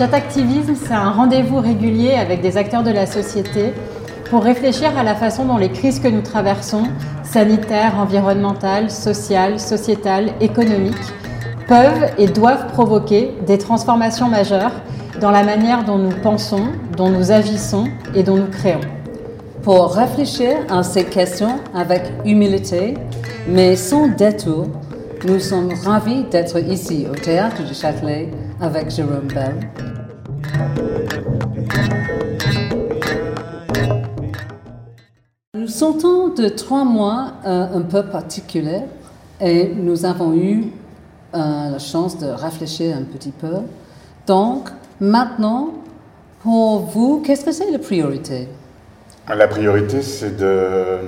Chat Activisme, c'est un rendez-vous régulier avec des acteurs de la société pour réfléchir à la façon dont les crises que nous traversons, sanitaires, environnementales, sociales, sociétales, économiques, peuvent et doivent provoquer des transformations majeures dans la manière dont nous pensons, dont nous agissons et dont nous créons. Pour réfléchir à ces questions avec humilité, mais sans détour, nous sommes ravis d'être ici au Théâtre du Châtelet avec Jérôme Bell. Nous sortons de trois mois euh, un peu particuliers et nous avons eu euh, la chance de réfléchir un petit peu. Donc, maintenant, pour vous, qu'est-ce que c'est la priorité? La priorité, c'est de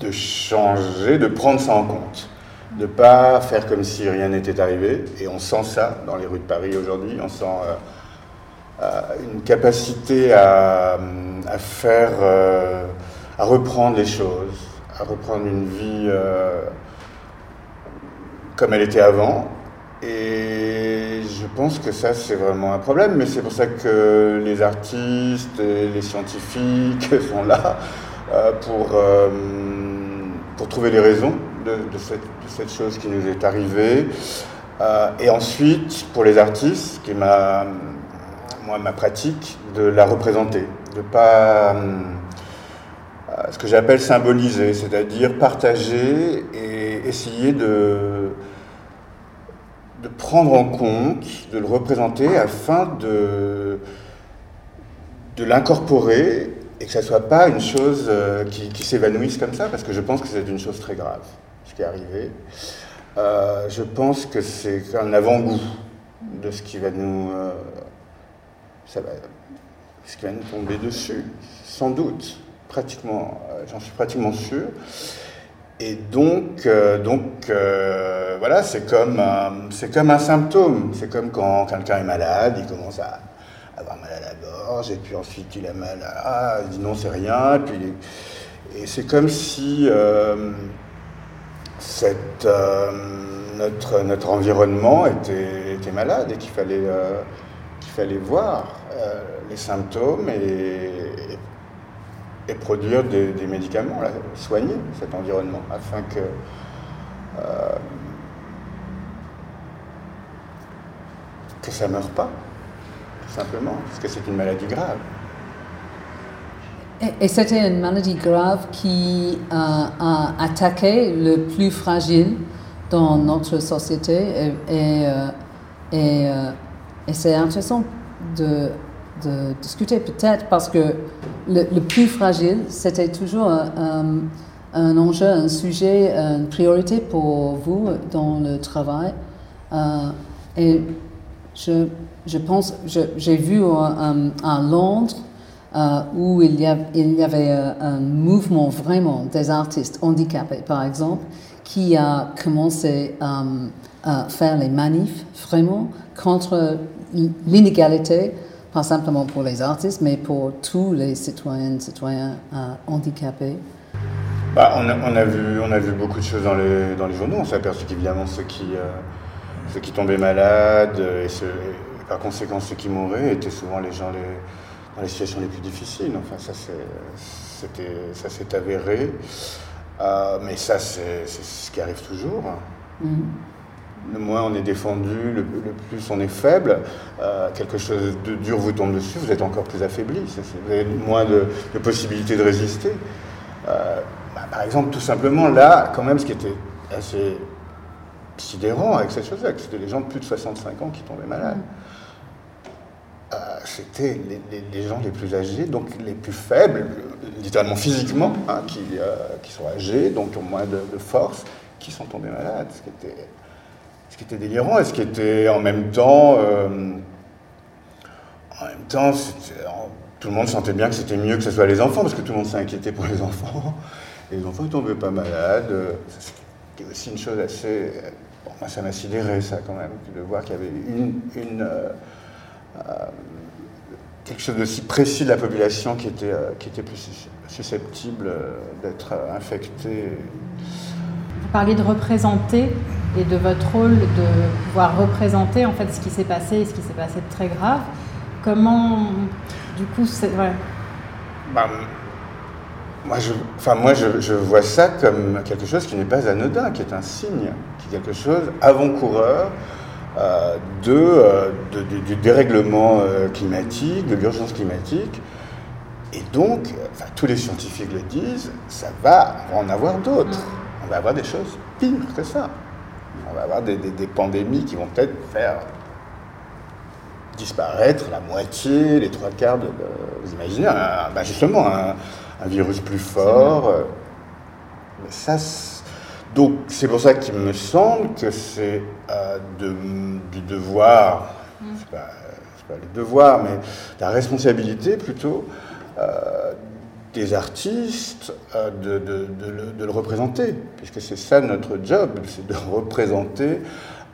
de changer, de prendre ça en compte, de ne pas faire comme si rien n'était arrivé. Et on sent ça dans les rues de Paris aujourd'hui, on sent euh, euh, une capacité à, faire, euh, à reprendre les choses, à reprendre une vie comme elle était avant. Et je pense que ça, c'est vraiment un problème, mais c'est pour ça que les artistes les scientifiques sont là pour pour trouver les raisons de, cette, chose qui nous est arrivée. Euh, et ensuite, pour les artistes, qui est ma, moi, ma pratique, de la représenter, de pas euh, ce que j'appelle symboliser, c'est-à-dire partager et essayer de, de prendre en compte, de le représenter afin de, de l'incorporer et que ça ne soit pas une chose euh, qui, s'évanouisse comme ça, parce que je pense que c'est une chose très grave, arrivé. Euh, je pense que c'est un avant-goût de ce qui va nous... Euh, ça va, ce qui va nous tomber dessus, sans doute, pratiquement, j'en suis pratiquement sûr. Et donc, donc voilà, c'est comme, c'est comme un symptôme. C'est comme quand quelqu'un est malade, il commence à avoir mal à la gorge, et puis ensuite il a mal à... Ah, il dit non, c'est rien, et puis... Et c'est comme si euh, euh, notre, environnement était, malade et qu'il fallait, euh, voir les symptômes et, produire des, médicaments, soigner cet environnement afin que ça ne meure pas simplement, parce que c'est une maladie grave. Et, c'était une maladie grave qui a attaqué le plus fragile dans notre société. Et, euh, euh, c'est intéressant de, discuter peut-être parce que le, plus fragile, c'était toujours un, un, enjeu, un sujet, une priorité pour vous dans le travail. Euh, et je je pense, j'ai vu à Londres euh, où il y, avait euh, un mouvement vraiment des artistes handicapés, par exemple, qui a commencé euh, à faire les manifs vraiment contre l'inégalité, pas simplement pour les artistes, mais pour tous les citoyennes, citoyens handicapés. Bah, on, a, vu, on a vu beaucoup de choses dans les, les journaux. On s'est aperçu qu'évidemment ceux qui, ceux qui tombaient malades et ceux, par conséquent, ceux qui mouraient étaient souvent les gens dans les situations les plus difficiles. Enfin, ça, ça s'est avéré. Euh, mais ça, c'est ce qui arrive toujours. Mm-hmm. Le moins on est défendu, le, plus on est faible. Euh, quelque chose de dur vous tombe dessus, vous êtes encore plus affaibli. Vous avez moins de, possibilités de résister. Euh, bah, par exemple, tout simplement, là, quand même, ce qui était assez sidérant avec cette chose-là, c'était les gens de plus de 65 ans qui tombaient malades. Mm-hmm. Euh, c'était les, gens les plus âgés, donc les plus faibles, littéralement physiquement, hein, qui, euh, qui, sont âgés, donc ont moins de, force, qui sont tombés malades, ce qui était, ce qui était délirant et ce qui était en même temps, euh, en même temps, tout le monde sentait bien que c'était mieux que ce soit les enfants, parce que tout le monde s'inquiétait pour les enfants. Les enfants ne tombaient pas malades. C'était aussi une chose assez. Moi, ça m'a sidéré, ça, quand même, de voir qu'il y avait une. Quelque chose de si précis de la population qui était, euh, qui était plus susceptible euh, d'être infectée. Vous parliez de représenter. et de votre rôle de pouvoir représenter en fait ce qui s'est passé et ce qui s'est passé de très grave. Comment, du coup, c'est. Bah, moi, je, enfin, moi je, vois ça comme quelque chose qui n'est pas anodin, qui est un signe, qui est quelque chose avant-coureur euh, euh, de, du dérèglement euh, climatique, de l'urgence climatique. Et donc, enfin, tous les scientifiques le disent, ça va, en avoir d'autres. On va avoir des choses pires que ça. On va avoir des, pandémies qui vont peut-être faire disparaître la moitié, les trois quarts de. vous imaginez, bah, justement, un, un virus plus fort. Euh, ça, donc c'est pour ça qu'il me semble que c'est euh, du devoir, mm. c'est pas, pas, le devoir, mais la responsabilité plutôt euh, des artistes de, de, de, le, représenter, puisque c'est ça notre job, c'est de représenter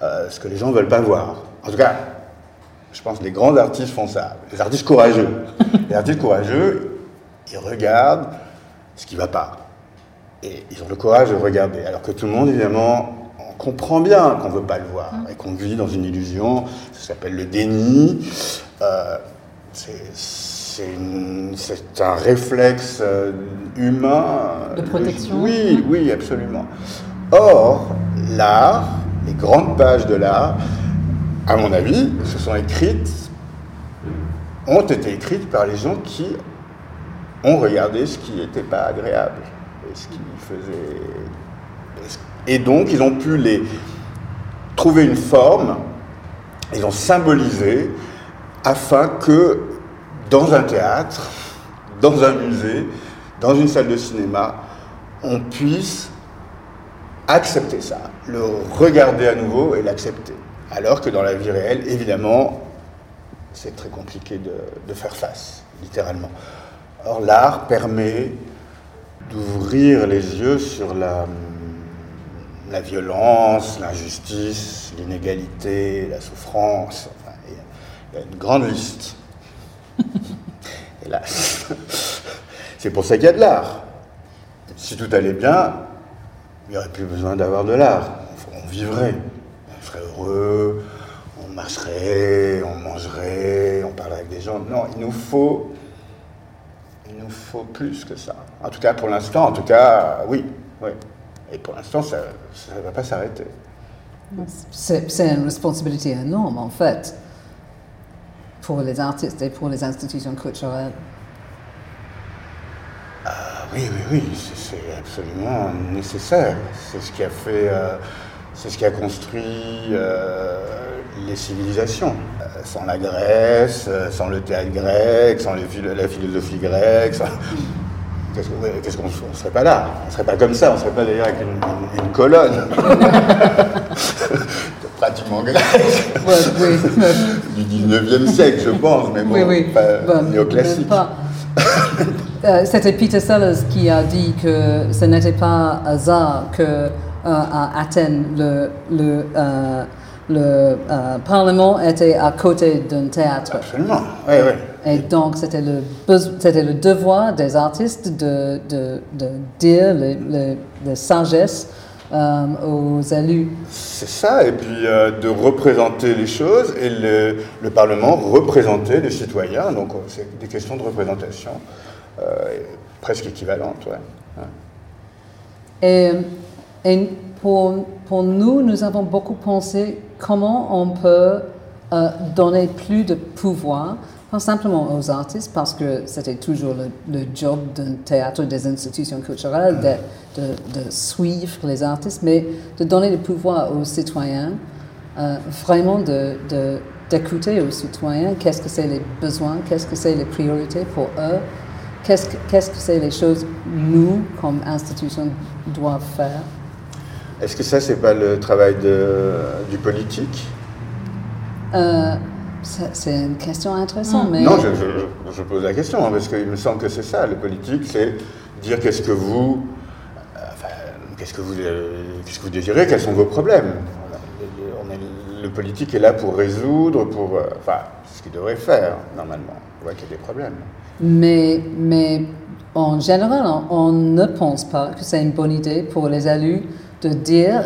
ce que les gens ne veulent pas voir. En tout cas, je pense que les grands artistes font ça, les artistes courageux. les artistes courageux, ils regardent ce qui ne va pas. Et ils ont le courage de regarder. Alors que tout le monde, évidemment, on comprend bien qu'on ne veut pas le voir et qu'on vit dans une illusion. Ça s'appelle le déni. Euh, c'est un réflexe euh, humain. De protection. Oui, oui, absolument. Or, l'art, les grandes pages de l'art, à mon avis, se sont écrites, ont été écrites par les gens qui ont regardé ce qui n'était pas agréable et ce qui Et donc, ils ont pu les trouver une forme, ils ont symbolisé afin que dans un théâtre, dans un musée, dans une salle de cinéma, on puisse accepter ça, le regarder à nouveau et l'accepter. Alors que dans la vie réelle, évidemment, c'est très compliqué de, faire face, littéralement. Or, l'art permet d'ouvrir les yeux sur la, la violence, l'injustice, l'inégalité, la souffrance. il y a une grande liste. Hélas. C'est pour ça qu'il y a de l'art. Si tout allait bien, il n'y aurait plus besoin d'avoir de l'art. On vivrait, on serait heureux, on marcherait, on mangerait, on parlerait avec des gens. Non, il nous faut il nous faut plus que ça. En tout cas, pour l'instant, en tout cas, oui. oui. Et pour l'instant, ça ne va pas s'arrêter. C'est une responsabilité énorme, en fait, pour les artistes et pour les institutions culturelles. Ah, oui, oui, oui, c'est absolument nécessaire. C'est ce qui a fait, euh, c'est ce qui a construit euh, les civilisations. Euh, sans la Grèce, euh, sans le théâtre grec, sans la philosophie grecque, qu'est-ce qu'on ne serait pas là On ne serait pas comme ça, on ne serait pas d'ailleurs avec une, colonne. pratiquement grec. du 19e siècle, je pense, mais bon, pas néoclassique. Euh, c'était Peter Sellers qui a dit que ce n'était pas hasard que à Athènes le, le le euh, Parlement était à côté d'un théâtre. Absolument, oui, oui. Et donc, c'était le, c'était le devoir des artistes de, de, de dire les, sagesses euh, aux élus. C'est ça, et puis euh, de représenter les choses, et le, le Parlement représentait les citoyens, donc c'est des questions de représentation presque équivalentes. Ouais. Et, et pour, pour nous, nous avons beaucoup pensé comment on peut euh, donner plus de pouvoir, pas simplement aux artistes, parce que c'était toujours le, job d'un théâtre, des institutions culturelles, de, de, suivre les artistes, mais de donner le pouvoir aux citoyens, euh, vraiment d'écouter aux citoyens qu'est-ce que c'est les besoins, qu'est-ce que c'est les priorités pour eux, qu'est-ce que c'est les choses nous, comme institution, doivent faire. Est-ce que ça, c'est pas le travail de, du politique euh, C'est une question intéressante. Mais... Non, je, pose la question, hein, parce qu'il me semble que c'est ça. Le politique, c'est dire qu'est-ce que vous. Enfin, qu'est-ce que vous, qu'est-ce que vous désirez, quels sont vos problèmes. le politique est là pour résoudre, pour. Euh, enfin, ce qu'il devrait faire, normalement. On voit qu'il y a des problèmes. Mais, mais en général, on, on ne pense pas que c'est une bonne idée pour les élus de dire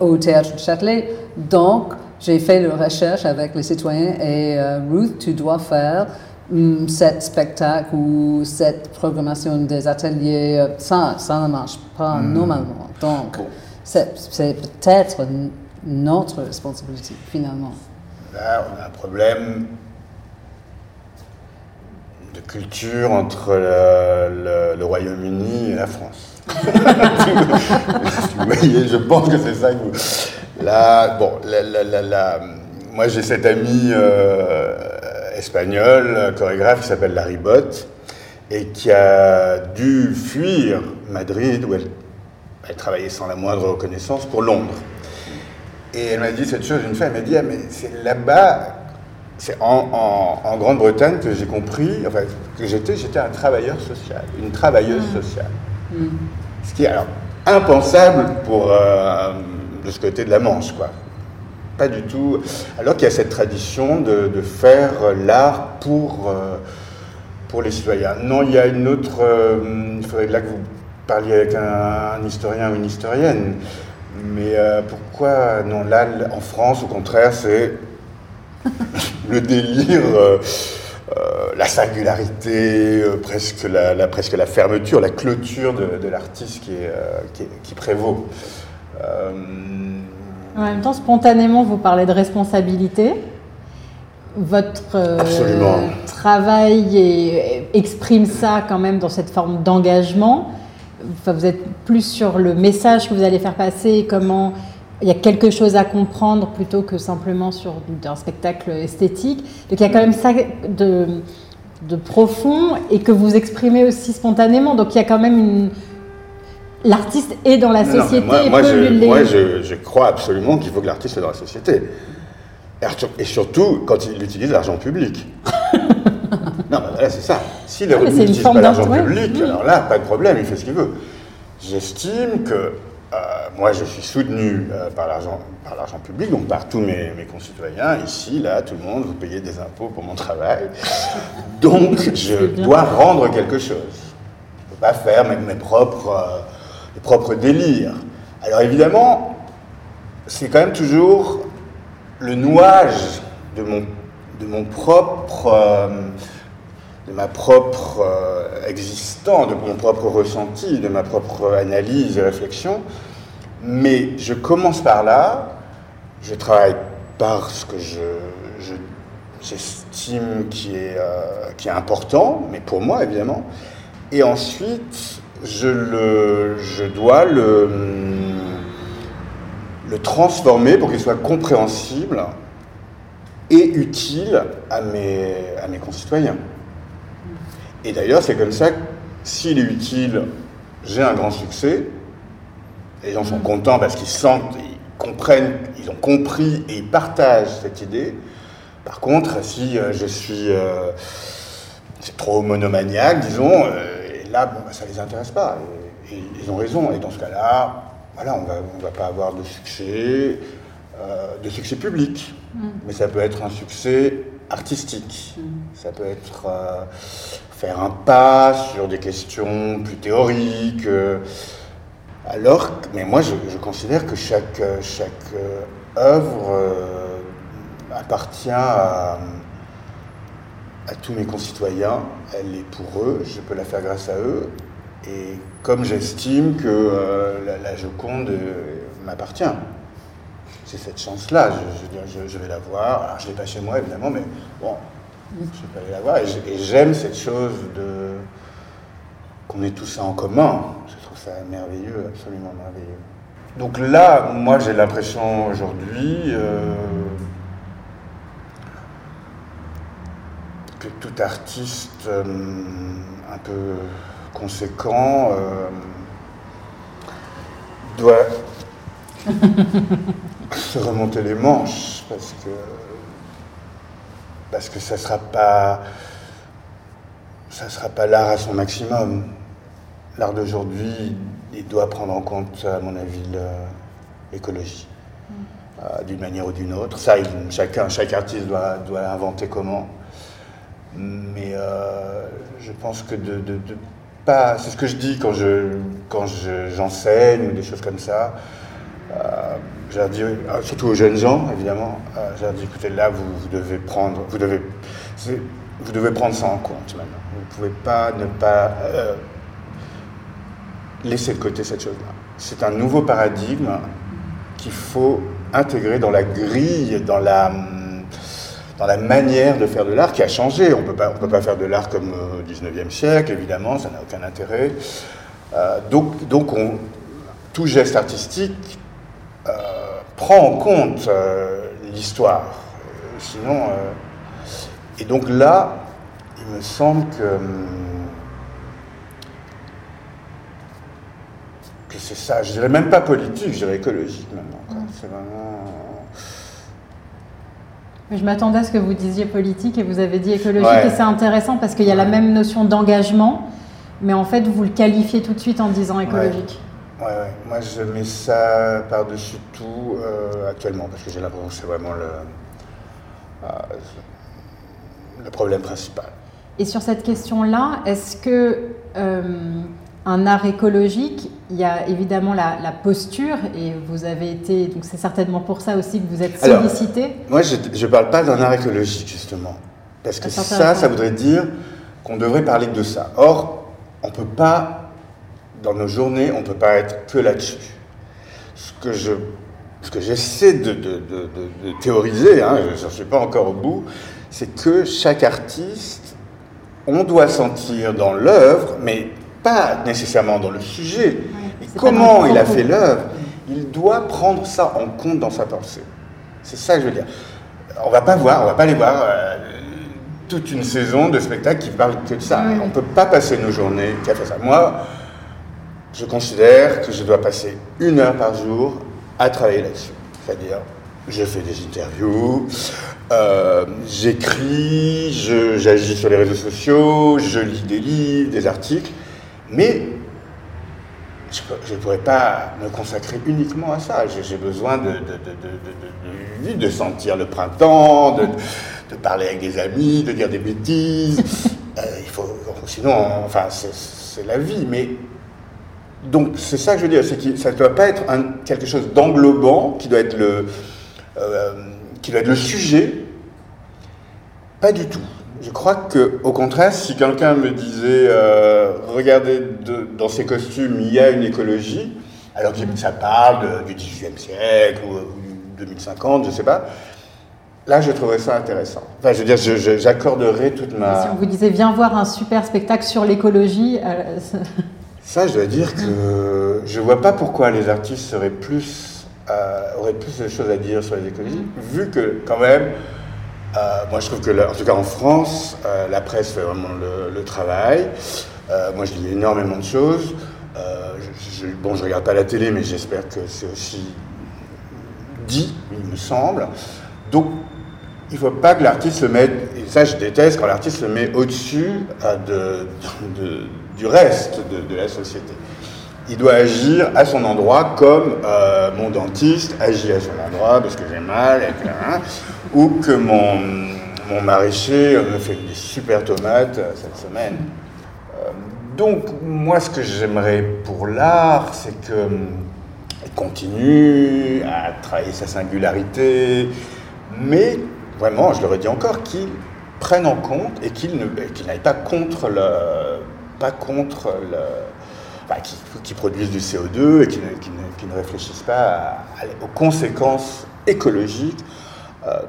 au théâtre de Châtelet, donc j'ai fait la recherche avec les citoyens et Ruth, tu dois faire um, cet spectacle ou cette programmation des ateliers. Ça, ça ne marche pas hmm. normalement. Donc, c'est peut-être notre responsabilité finalement. Là, on a un problème de culture entre le, Royaume-Uni et la France. vous voyez, je pense que c'est ça que vous... Là, bon, la, moi j'ai cette amie euh, espagnole, chorégraphe, qui s'appelle Larry Bott, et qui a dû fuir Madrid, où elle, elle travaillait sans la moindre reconnaissance, pour Londres. Et elle m'a dit cette chose une fois, elle m'a dit, ah, mais c'est là-bas, c'est en, Grande-Bretagne que j'ai compris, enfin, que j'étais, j'étais un travailleur social, une travailleuse mm. sociale. Mm. Ce qui est alors impensable pour euh, de ce côté de la Manche, quoi. Pas du tout. Alors qu'il y a cette tradition de, faire l'art pour, euh, pour les citoyens. Non, il y a une autre. Euh, il faudrait là que vous parliez avec un historien ou une historienne. Mais euh, pourquoi, non, là, en France, au contraire, c'est le délire, euh, euh, la singularité, presque, la, presque la fermeture, la clôture de, l'artiste qui, qui, prévaut. En même temps, spontanément, vous parlez de responsabilité. Votre travail exprime ça quand même dans cette forme d'engagement vous êtes plus sur le message que vous allez faire passer, comment il y a quelque chose à comprendre plutôt que simplement sur un spectacle esthétique. Donc il y a quand même ça de, de profond et que vous exprimez aussi spontanément. Donc il y a quand même une... L'artiste est dans la société. moi, je, moi je, crois absolument qu'il faut que l'artiste soit dans la société. Et surtout quand il utilise l'argent public. Non, ben voilà, c'est ça. Si les ah, n'utilisent pas l'argent public, alors là, pas de problème, il fait ce qu'il veut. J'estime que moi, je suis soutenu euh, par l'argent public, donc par tous mes, mes, concitoyens. Ici, là, tout le monde, vous payez des impôts pour mon travail. Donc, je dois rendre quelque chose. Je ne peux pas faire mes, mes propres, euh, mes propres délires. Alors, évidemment, c'est quand même toujours le nouage de mon, de mon propre de ma propre existence, de mon propre ressenti, de ma propre analyse et réflexion. Mais je commence par là, je travaille par ce que je, j'estime qui, est, euh, est important, mais pour moi évidemment. Et ensuite, je, le, je dois le, le transformer pour qu'il soit compréhensible et utile à mes, à mes concitoyens. Et d'ailleurs, c'est comme ça que s'il est utile, j'ai un grand succès. Les gens sont contents parce qu'ils sentent, ils comprennent, ils ont compris et ils partagent cette idée. Par contre, si euh, je suis euh, trop monomaniaque, disons, euh, et là, bon, bah, ça ne les intéresse pas. Et, ils ont raison. Et dans ce cas-là, voilà, on ne va pas avoir de succès, de succès public. Mm. Mais ça peut être un succès artistique. Ça peut être faire un pas sur des questions plus théoriques. Euh, alors, mais moi, je, considère que chaque, chaque euh, œuvre euh, appartient à, tous mes concitoyens. Elle est pour eux, je peux la faire grâce à eux. Et comme j'estime que la, Joconde m'appartient, cette chance-là. Je, je, vais la voir. Alors, je ne l'ai pas chez moi, évidemment, mais bon, je peux aller la voir. Et j'aime cette chose de qu'on ait tout ça en commun. Je trouve ça merveilleux, absolument merveilleux. Donc là, moi j'ai l'impression aujourd'hui euh, que tout artiste euh, un peu conséquent euh, doit se remonter les manches parce que parce que ça ne sera pas, ça sera pas l'art à son maximum. L'art d'aujourd'hui, il doit prendre en compte, à mon avis, l'écologie, mm. euh, d'une manière ou d'une autre. Ça, chacun, chaque artiste doit, inventer comment. Mais euh, je pense que de, pas. C'est ce que je dis quand je quand j'enseigne ou des choses comme ça. Euh, je leur dis, euh, surtout aux jeunes gens, évidemment, euh, je leur dis, écoutez, là, vous, devez prendre, vous devez, vous devez prendre ça en compte maintenant. Vous ne pouvez pas ne pas laisser de côté cette chose-là. C'est un nouveau paradigme qu'il faut intégrer dans la grille, dans la, dans la manière de faire de l'art qui a changé. On ne peut pas faire de l'art comme au 19e siècle, évidemment, ça n'a aucun intérêt. donc, donc on, tout geste artistique euh, prend en compte euh, l'histoire. Euh, sinon, et donc là, il me semble que, hum, que c'est ça. Je dirais même pas politique, je dirais écologique maintenant. C'est vraiment. Je m'attendais à ce que vous disiez politique et vous avez dit écologique et c'est intéressant parce qu'il y a la même notion d'engagement, mais en fait vous le qualifiez tout de suite en disant écologique. Ouais, ouais. Moi, je mets ça par-dessus tout euh, actuellement parce que j'ai l'impression que c'est vraiment le, euh, le problème principal. Et sur cette question-là, est-ce que euh, un art écologique, il y a évidemment la, posture et vous avez été, donc c'est certainement pour ça aussi que vous êtes sollicité. moi, je ne parle pas d'un art écologique justement, parce que ça, ça voudrait dire qu'on devrait parler de ça. Or, on ne peut pas dans nos journées, on ne peut pas être que là-dessus. Ce que je ce que j'essaie de, théoriser, hein, je ne suis pas encore au bout, c'est que chaque artiste, on doit sentir dans l'œuvre, mais pas nécessairement dans le sujet, comment il a fait l'œuvre, il doit prendre ça en compte dans sa pensée. C'est ça que je veux dire. On va pas voir, on va pas aller voir euh, toute une saison de spectacles qui parlent que de ça. On ne peut pas passer nos journées qui a fait ça. Moi, je considère que je dois passer une heure par jour à travailler là-dessus. C'est-à-dire, je fais des interviews, euh, j'écris, j'agis sur les réseaux sociaux, je lis des livres, des articles, mais je ne pourrais pas me consacrer uniquement à ça. J'ai besoin de, de, de, de, sentir le printemps, de, parler avec des amis, de dire des bêtises. Euh, il faut, sinon, enfin, c'est la vie, mais donc c'est ça que je veux dire, c'est que ça ne doit pas être quelque chose d'englobant qui doit être le euh, qui doit être le sujet. Pas du tout. Je crois que, au contraire, si quelqu'un me disait, euh, regardez, dans ces costumes, il y a une écologie, alors que ça parle du XVIIIe siècle ou, du 2050, je ne sais pas, là, je trouverais ça intéressant. Enfin, je veux dire, j'accorderais toute ma... Si on vous disait, viens voir un super spectacle sur l'écologie... Euh, ça, je dois dire que je ne vois pas pourquoi les artistes seraient plus, euh, auraient plus de choses à dire sur les écologies, vu que quand même, euh, moi je trouve que, en tout cas en France, euh, la presse fait vraiment le, travail. moi je lis énormément de choses. Je, bon, je regarde pas la télé, mais j'espère que c'est aussi dit, il me semble. Donc, il ne faut pas que l'artiste se mette, et ça je déteste quand l'artiste se met au-dessus de, de du reste de, la société. Il doit agir à son endroit comme euh, mon dentiste agit à son endroit parce que j'ai mal, ou que mon, mon maraîcher me fait des super tomates euh, cette semaine. Euh, donc moi ce que j'aimerais pour l'art, c'est qu'il continue à travailler sa singularité, mais vraiment, je le redis encore, qu'il prenne en compte et qu'il n'aille pas contre le, pas contre le. qui, produisent du CO2 et qui ne, réfléchissent pas aux conséquences écologiques euh,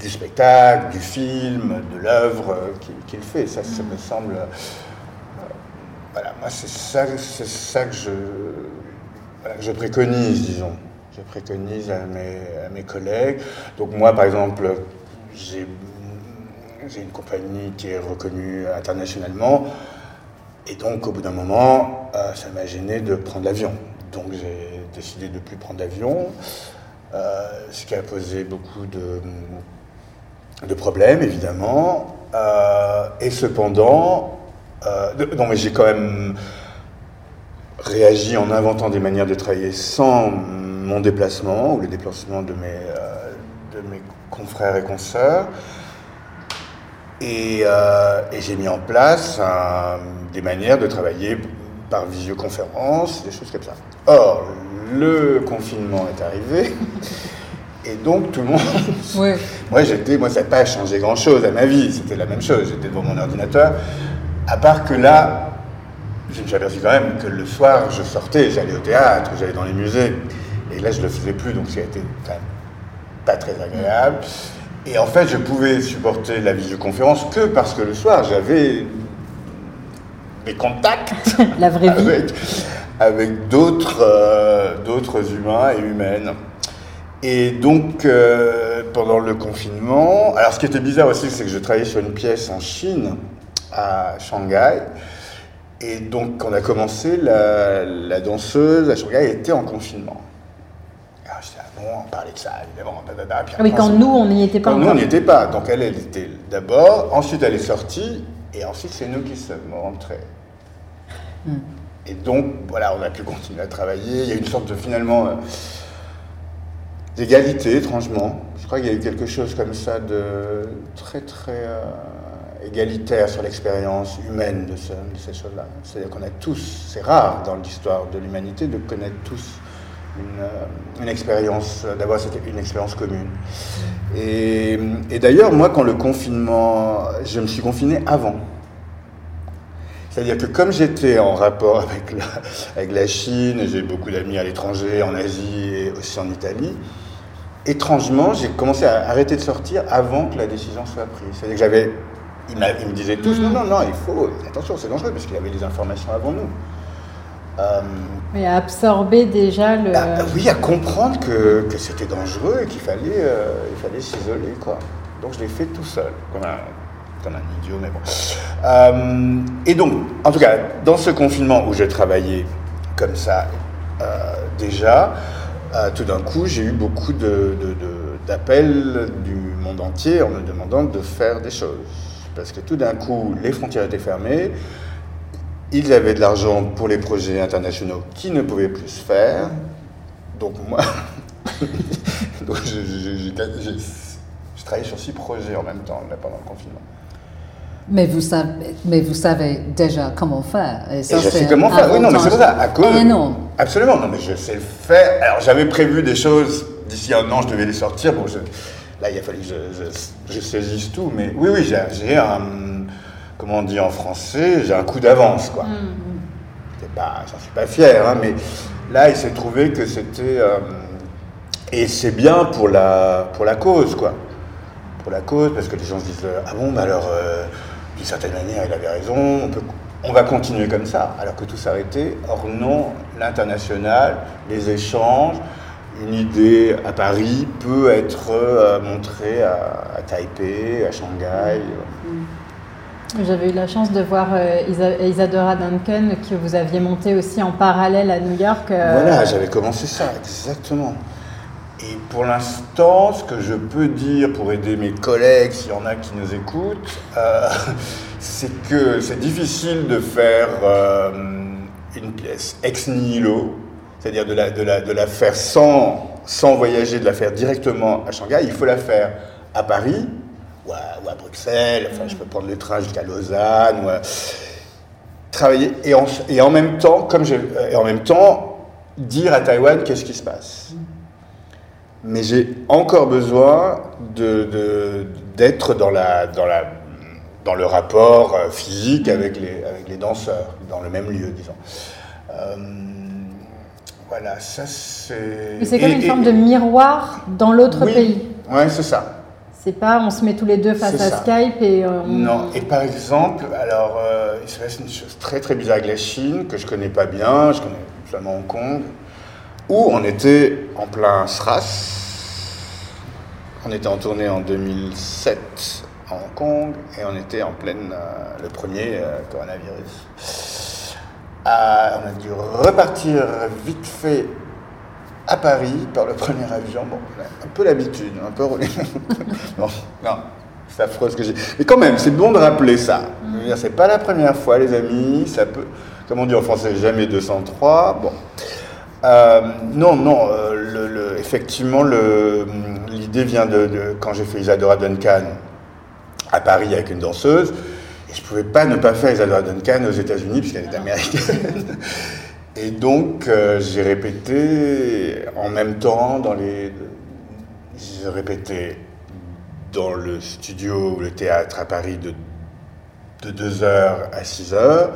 du spectacle, du film, de l'œuvre qu'il fait. Ça, ça me semble. Euh, voilà, moi, c'est ça, ça que je, je préconise, disons. Je préconise à mes, à mes collègues. Donc, moi, par exemple, j'ai une compagnie qui est reconnue internationalement. Et donc, au bout d'un moment, euh, ça m'a gêné de prendre l'avion. Donc, j'ai décidé de ne plus prendre l'avion, euh, ce qui a posé beaucoup de, problèmes, évidemment. Euh, et cependant, non, mais j'ai quand même réagi en inventant des manières de travailler sans mon déplacement ou le déplacement de mes, de mes confrères et consoeurs. Et, euh, et j'ai mis en place un- des manières de travailler par visioconférence, des choses comme ça. Or, le confinement est arrivé, et donc tout le monde. Oui. Moi, j'étais, moi, ça n'a pas changé grand-chose à ma vie. C'était la même chose. J'étais devant mon ordinateur. À part que là, je me suis aperçu quand même que le soir, je sortais, j'allais au théâtre, j'allais dans les musées. Et là, je ne le faisais plus, donc ça a été quand même pas très agréable. Et en fait, je pouvais supporter la visioconférence que parce que le soir, j'avais des contacts La vraie avec, avec d'autres euh, d'autres humains et humaines. Et donc, euh, pendant le confinement, alors ce qui était bizarre aussi, c'est que je travaillais sur une pièce en Chine, à Shanghai. Et donc, quand on a commencé, la, la danseuse à Shanghai était en confinement. Alors, j'étais, ah bon, on parlait de ça, évidemment. blablabla. Puis Ah Oui, quand nous, on n'y était pas quand nous, on n'y était pas. Donc, elle, elle était d'abord, ensuite, elle est sortie, et ensuite, c'est nous qui sommes rentrés. Et donc, voilà, on a pu continuer à travailler. Il y a une sorte de, finalement, euh, d'égalité, étrangement. Je crois qu'il y a eu quelque chose comme ça de très, très euh, égalitaire sur l'expérience humaine de, ce- de ces choses-là. C'est-à-dire qu'on a tous, c'est rare dans l'histoire de l'humanité de connaître tous une, euh, une expérience, euh, d'avoir une expérience commune. Et, et d'ailleurs, moi, quand le confinement, je me suis confiné avant. C'est-à-dire que comme j'étais en rapport avec la, avec la Chine, j'ai beaucoup d'amis à l'étranger, en Asie et aussi en Italie, étrangement, j'ai commencé à arrêter de sortir avant que la décision soit prise. C'est-à-dire que j'avais... Ils, me disaient tous, non, non, non, il faut... Attention, c'est dangereux, parce qu'il y avait des informations avant nous. Euh, Mais à absorber déjà le. ah, bah oui, à comprendre que, que c'était dangereux et qu'il fallait, euh, il fallait s'isoler, quoi. Donc je l'ai fait tout seul, comme un, comme un idiot, mais bon. Euh, et donc, en tout cas, dans ce confinement où j'ai travaillé comme ça, euh, déjà, tout d'un coup, j'ai eu beaucoup d'appels du monde entier en me demandant de faire des choses. Parce que tout d'un coup, les frontières étaient fermées, ils avaient de l'argent pour les projets internationaux qu'ils ne pouvaient plus se faire. Donc moi, donc je, je- je- j'ai- je travaillais sur six projets en même temps là, pendant le confinement. Mais vous, savez, mais vous savez déjà comment faire. Et, ça, Et je sais comment faire. Oui, non, mais c'est pour ça. À cause. énorme. Absolument, non, mais je sais le faire. Alors j'avais prévu des choses d'ici un an, je devais les sortir. Bon, je- là, il a fallu que je, je- je saisisse tout. Mais oui, oui, j'ai un. Comment on dit en français J'ai un coup d'avance, quoi. Pas, j'en suis pas fier, hein, mais là, il s'est trouvé que c'était. euh, et c'est bien pour la, pour la cause, quoi. Pour la cause, parce que les gens se disent euh, Ah bon, bah alors, euh, d'une certaine manière, il avait raison, on, peut, on va continuer comme ça, alors que tout s'arrêtait. Or, non, l'international, les échanges, une idée à Paris peut être euh, montrée à, à Taipei, à Shanghai. J'avais eu la chance de voir euh, Isa- Isadora Duncan que vous aviez monté aussi en parallèle à New York. euh, Voilà, j'avais commencé ça, exactement. Et pour l'instant, ce que je peux dire pour aider mes collègues, s'il y en a qui nous écoutent, euh, c'est que c'est difficile de faire une pièce ex nihilo, c'est-à-dire de la, faire sans voyager, de la faire directement à Shanghai. Il faut la faire à Paris ou à, ou à Bruxelles, enfin je peux prendre le train jusqu'à Lausanne. ou à- travailler et en, et en même temps, comme je, et en même temps, dire à Taïwan qu'est-ce qui se passe. Mais j'ai encore besoin de, de- d'être dans, la, dans, la, dans le rapport euh, physique avec les, avec les danseurs, dans le même lieu, disons. Euh, voilà, ça c'est. mais C'est comme et- une et- forme de miroir dans l'autre oui, pays. Ouais, c'est ça. C'est pas on se met tous les deux face à ça. Skype et euh, on- Non, et par exemple, alors, euh, il se passe une chose très très bizarre avec la Chine, que je connais pas bien, je connais seulement Hong Kong, où on était en plein SRAS. On était en tournée en 2007 à Hong Kong, et on était en pleine, euh, le premier coronavirus. On a dû repartir vite fait à Paris par le premier avion. Bon, on a un peu l'habitude, un peu roulé. non, non, c'est affreux ce que j'ai. Mais quand même, c'est bon de rappeler ça. C'est pas la première fois, les amis. Ça peut, comme on dit en français, jamais 203. Bon. Euh, non, non, euh, le- le- effectivement, l'idée vient de, de- quand j'ai fait Isadora Duncan. à Paris avec une danseuse. Et je ne pouvais pas ne pas faire Isadora Duncan aux États-Unis, puisqu'elle est américaine. Et donc, euh, j'ai répété en même temps dans les. J'ai répété dans le studio ou le théâtre à Paris de, de 2h à 6h.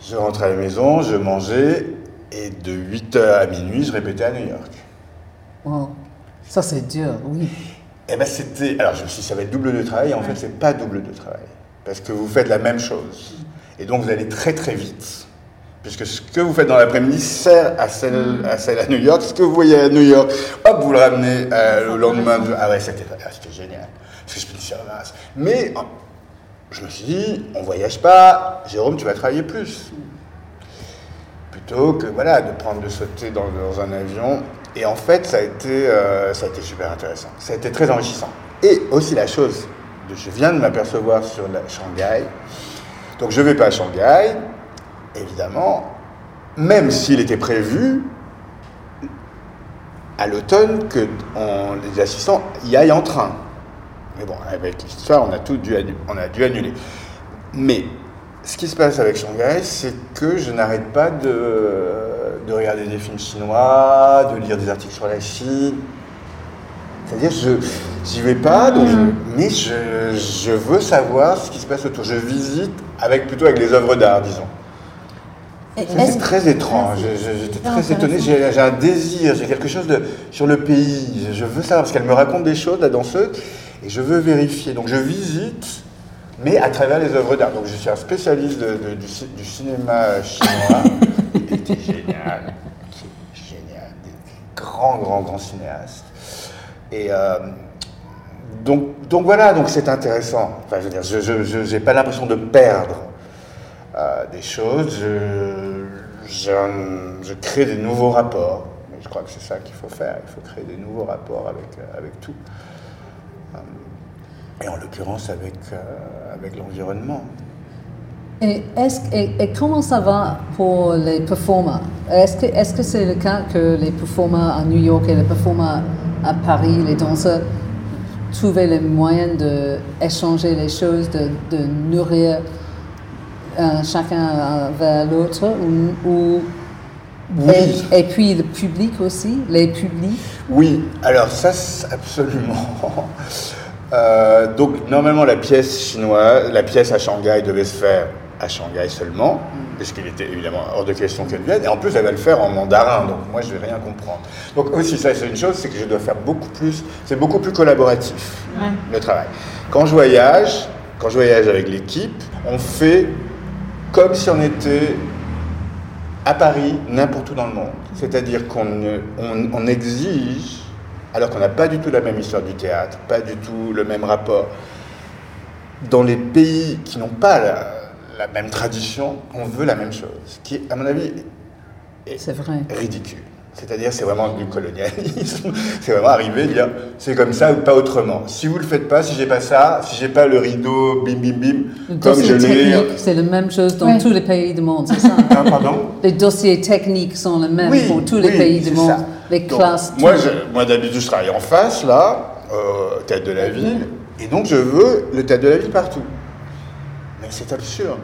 Je rentrais à la maison, je mangeais, et de 8h à minuit, je répétais à New York. Wow. Ça, c'est dur, oui. Et ben c'était. Alors, je me suis dit, ça va être double de travail, et en fait, c'est pas double de travail. Parce que vous faites la même chose. Et donc, vous allez très, très vite. Puisque ce que vous faites dans l'après-midi sert à celle, à New York. Ce que vous voyez à New York, hop, vous le ramenez euh, le lendemain. De... Ah ouais, c'était ah, génial. Ah, mince. Mais oh, je me suis dit, on voyage pas, Jérôme, tu vas travailler plus. Plutôt que voilà, de prendre, de sauter dans, un avion. Et en fait, ça a, été, euh, ça a été super intéressant. Ça a été très enrichissant. Et aussi la chose, je viens de m'apercevoir sur Shanghai. Donc je vais pas à Shanghai, évidemment, même s'il était prévu à l'automne que on, les assistants y aillent en train. Mais bon, avec l'histoire, on a tout dû, on a dû annuler. Mais ce qui se passe avec Shanghai, c'est que je n'arrête pas de, de regarder des films chinois, de lire des articles sur la Chine. C'est-à-dire, je j'y vais pas, donc je- mais je, je veux savoir ce qui se passe autour. Je visite avec plutôt avec les œuvres d'art, disons. C'est très étrange. J'étais très étonné. intéressant. J'ai un désir, j'ai quelque chose de, sur le pays. Je, veux savoir, parce qu'elle me raconte des choses, la danseuse, et je veux vérifier. Donc je visite, mais à travers les œuvres d'art. Donc je suis un spécialiste de- de- du, ci- du cinéma chinois. Il était génial. Génial. Des grands, grands, grands cinéastes. Et euh, donc, donc voilà, donc c'est intéressant. Enfin, je veux dire, je n'ai pas l'impression de perdre euh, des choses. Je, crée des nouveaux rapports. Mais je crois que c'est ça qu'il faut faire. Il faut créer des nouveaux rapports avec, euh, avec tout. Euh, et en l'occurrence avec, avec l'environnement. Et, comment ça va pour les performers? Est-ce que, est-ce que c'est le cas que les performers à New York et les performers à Paris, les danseurs, trouvaient les moyens d'échanger les choses, de, de nourrir euh, chacun euh, vers l'autre ou, ou- Oui. et, et puis le public aussi, les publics Oui, alors ça, absolument. Euh, donc, normalement, la pièce chinoise, la pièce à Shanghai devait se faire à Shanghai seulement, puisqu'il était évidemment hors de question qu'elle vienne. Et en plus, elle va le faire en mandarin, donc moi, je vais rien comprendre. Donc, aussi, ça, c'est une chose, c'est que je dois faire beaucoup plus. C'est beaucoup plus collaboratif, le travail. Quand je voyage, quand je voyage avec l'équipe, on fait comme si on était à Paris, n'importe où dans le monde. C'est-à-dire qu'on ne- on, on exige, alors qu'on n'a pas du tout la même histoire du théâtre, pas du tout le même rapport, dans les pays qui n'ont pas la, la même tradition, on veut la même chose, ce qui, à mon avis, est C'est vrai. ridicule. C'est-à-dire, c'est vraiment du colonialisme. C'est vraiment arrivé, dire, c'est comme ça ou pas autrement. Si vous le faites pas, si j'ai pas ça, si j'ai pas le rideau, bim, bim, bim, Le comme je l'ai. technique, c'est la même chose dans tous les pays du monde, c'est ça hein? Ah, pardon? Les dossiers techniques sont les mêmes pour tous les oui, pays du monde. ça. Les Donc, classes. Moi, je- moi d'habitude, je travaille en face, là, euh, tête de la ville, et donc je veux le tête de la ville partout. Mais c'est absurde.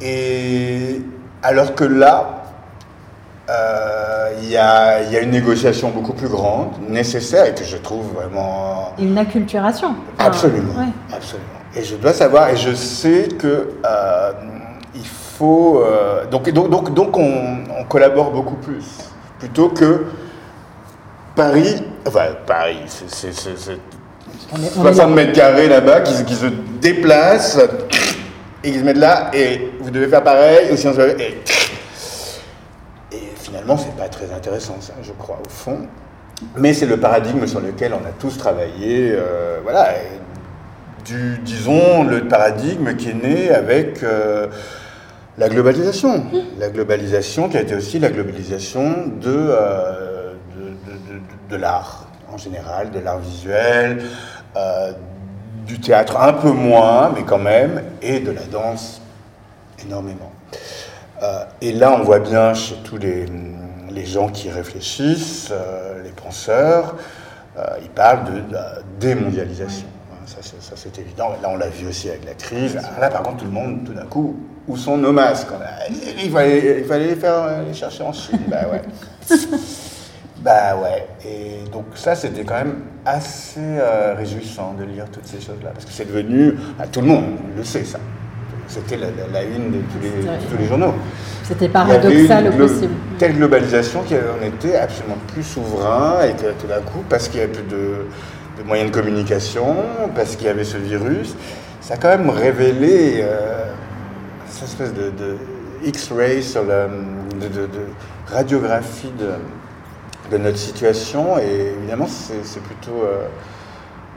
Et alors que là, euh, il y, a, il y a une négociation beaucoup plus grande, nécessaire, et que je trouve vraiment Une acculturation. Enfin, Absolument, ouais. absolument. Et je dois savoir, et je sais que euh, il faut. euh, donc, donc, donc, donc on, on collabore beaucoup plus, plutôt que Paris. Enfin, Paris, c'est- c'est c'est- c'est On est- on est 60 là. mètres carrés là-bas qui, se- qui se déplacent et qui se mettent là, et vous devez faire pareil, et finalement, c'est pas très intéressant, ça, je crois, au fond. Mais c'est le paradigme sur lequel on a tous travaillé. euh, voilà. Du, disons, le paradigme qui est né avec euh, la globalisation. La globalisation qui a été aussi la globalisation de, euh, de, de- de- de l'art en général, de l'art visuel, du théâtre un peu moins, mais quand même, et de la danse énormément. Euh, et là, on voit bien chez tous les, les gens qui réfléchissent, euh, les penseurs, euh, ils parlent de, de démondialisation. hein. ça, c'est évident. Là, on l'a vu aussi avec la crise. là, par contre, tout le monde, tout d'un coup, où sont nos masques il fallait, il fallait les, faire, les chercher en Chine. bah ouais. bah ouais. Et donc ça, c'était quand même assez euh, réjouissant de lire toutes ces choses-là. Parce que c'est devenu, à tout le monde le sait ça. C'était la, une de tous les, tous les journaux. C'était paradoxal au possible. Telle globalisation qu'on était absolument plus souverain et que tout d'un coup, parce qu'il y avait plus de, moyens de communication, parce qu'il y avait ce virus, ça a quand même révélé euh, cette espèce de, X-ray sur la de, radiographie de, notre situation. Et évidemment, c'est plutôt. Euh,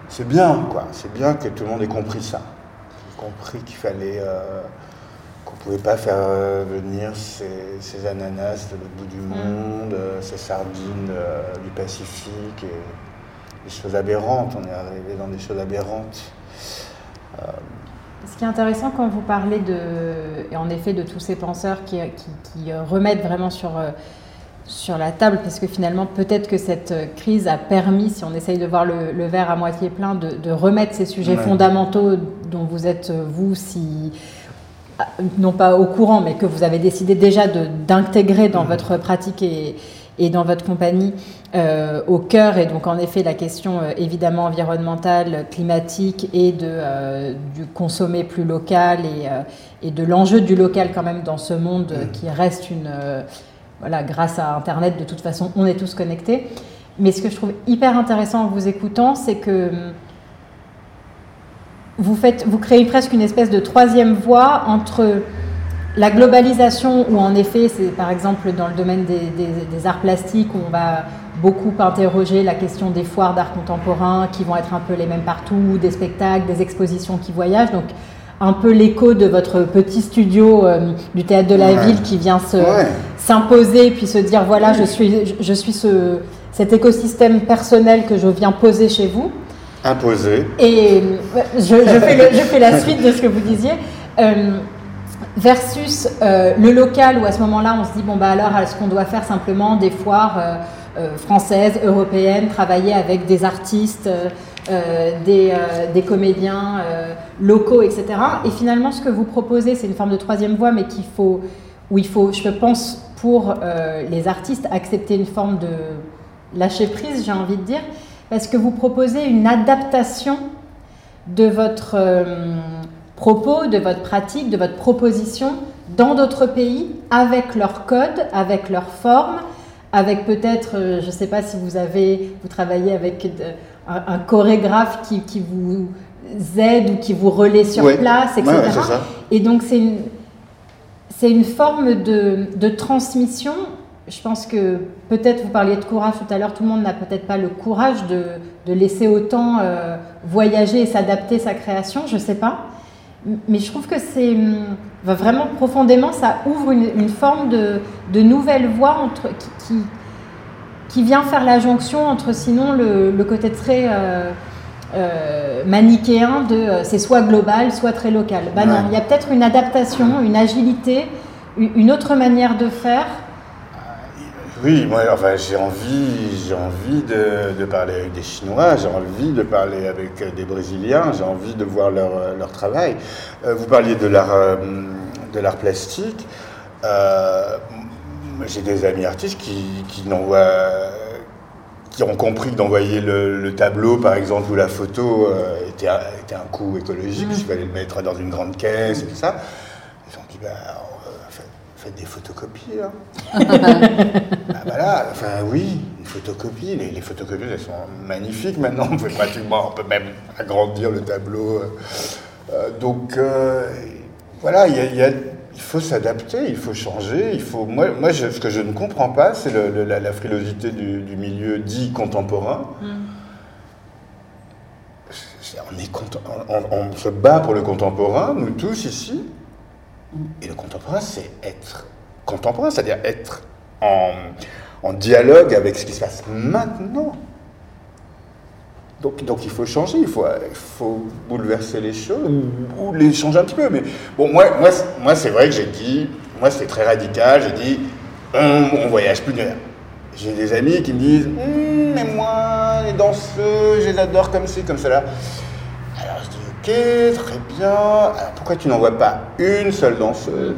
c'est bien, quoi. C'est bien que tout le monde ait compris ça. Compris qu'il fallait. Euh, qu'on pouvait pas faire euh, venir ces, ananas de l'autre bout du mm. monde, ces sardines du Pacifique, et des choses aberrantes. On est arrivé dans des choses aberrantes. Ce qui est intéressant quand vous parlez de, et en effet de tous ces penseurs qui, qui, remettent vraiment sur, euh, sur la table, parce que finalement peut-être que cette crise a permis, si on essaye de voir le, verre à moitié plein, de, remettre ces sujets fondamentaux dont vous êtes, vous, si non pas au courant, mais que vous avez décidé déjà d'intégrer dans mmh. votre pratique et, et dans votre compagnie euh, au cœur. Et donc en effet la question euh, évidemment environnementale, climatique et de euh, du consommer plus local et, et de l'enjeu du local quand même dans ce monde qui reste une voilà grâce à internet de toute façon on est tous connectés. Mais ce que je trouve hyper intéressant en vous écoutant, c'est que vous faites vous créez presque une espèce de troisième voie entre la globalisation, où en effet, c'est par exemple dans le domaine des, arts plastiques, où on va beaucoup interroger la question des foires d'art contemporain qui vont être un peu les mêmes partout, des spectacles, des expositions qui voyagent. Donc, un peu l'écho de votre petit studio euh, du théâtre de la ville qui vient se, s'imposer puis se dire voilà, je suis, je suis ce, cet écosystème personnel que je viens poser chez vous. Imposer. Et je, je, fais, je fais la suite de ce que vous disiez. Euh, versus euh, le local où à ce moment-là on se dit bon bah alors est-ce qu'on doit faire simplement des foires euh, françaises, européennes, travailler avec des artistes, des, des, comédiens locaux, etc. Et finalement ce que vous proposez c'est une forme de troisième voie mais qu'il faut où il faut je pense pour les artistes accepter une forme de lâcher prise j'ai envie de dire parce que vous proposez une adaptation de votre propos, de votre pratique, de votre proposition dans d'autres pays avec leur code, avec leur forme, avec peut-être, euh, je ne sais pas si vous avez, vous travaillez avec un, chorégraphe qui, qui, vous aide ou qui vous relaie sur place, etc. Et donc c'est une, c'est une forme de, de, transmission. Je pense que peut-être vous parliez de courage tout à l'heure, tout le monde n'a peut-être pas le courage de, de laisser autant euh, voyager et s'adapter sa création, je ne sais pas mais je trouve que c'est vraiment profondément, ça ouvre une, forme de, de, nouvelle voie entre, qui, qui, vient faire la jonction entre sinon le, côté très euh, euh, manichéen de euh, c'est soit global, soit très local. Bah non, il y a peut-être une adaptation, une agilité, une autre manière de faire oui, moi, enfin, j'ai envie, j'ai envie de, parler avec des Chinois, j'ai envie de parler avec des Brésiliens, j'ai envie de voir leur, leur travail. Euh, vous parliez de l'art, euh, de l'art plastique. Euh, j'ai des amis artistes qui, qui qui ont compris que d'envoyer le, tableau, par exemple, ou la photo était, était, un coût écologique, mmh. fallait le mettre dans une grande caisse et tout ça. Ils ont dit, bah, des photocopies. Hein. ah bah enfin oui, une photocopie. Les, photocopies, elles sont magnifiques maintenant. On peut pratiquement, on peut même agrandir le tableau. Euh, euh, donc euh, voilà, il faut s'adapter, il faut changer. Il faut. Moi, moi ce que je ne comprends pas, c'est la, frilosité du, milieu dit contemporain. Mm. On, est on se bat pour le contemporain, nous tous ici. Et le contemporain, c'est être contemporain, c'est-à-dire être en, dialogue avec ce qui se passe maintenant. Donc, donc il faut changer, il faut, il faut bouleverser les choses, ou, les changer un petit peu. Mais bon, moi, moi, moi c'est vrai que j'ai dit, moi c'est très radical, j'ai dit, on, voyage plus de J'ai des amis qui me disent, hum, mais moi, les danseux, je les adore comme ci, comme cela. Alors Ok, très bien. Alors pourquoi tu n'envoies pas une seule danseuse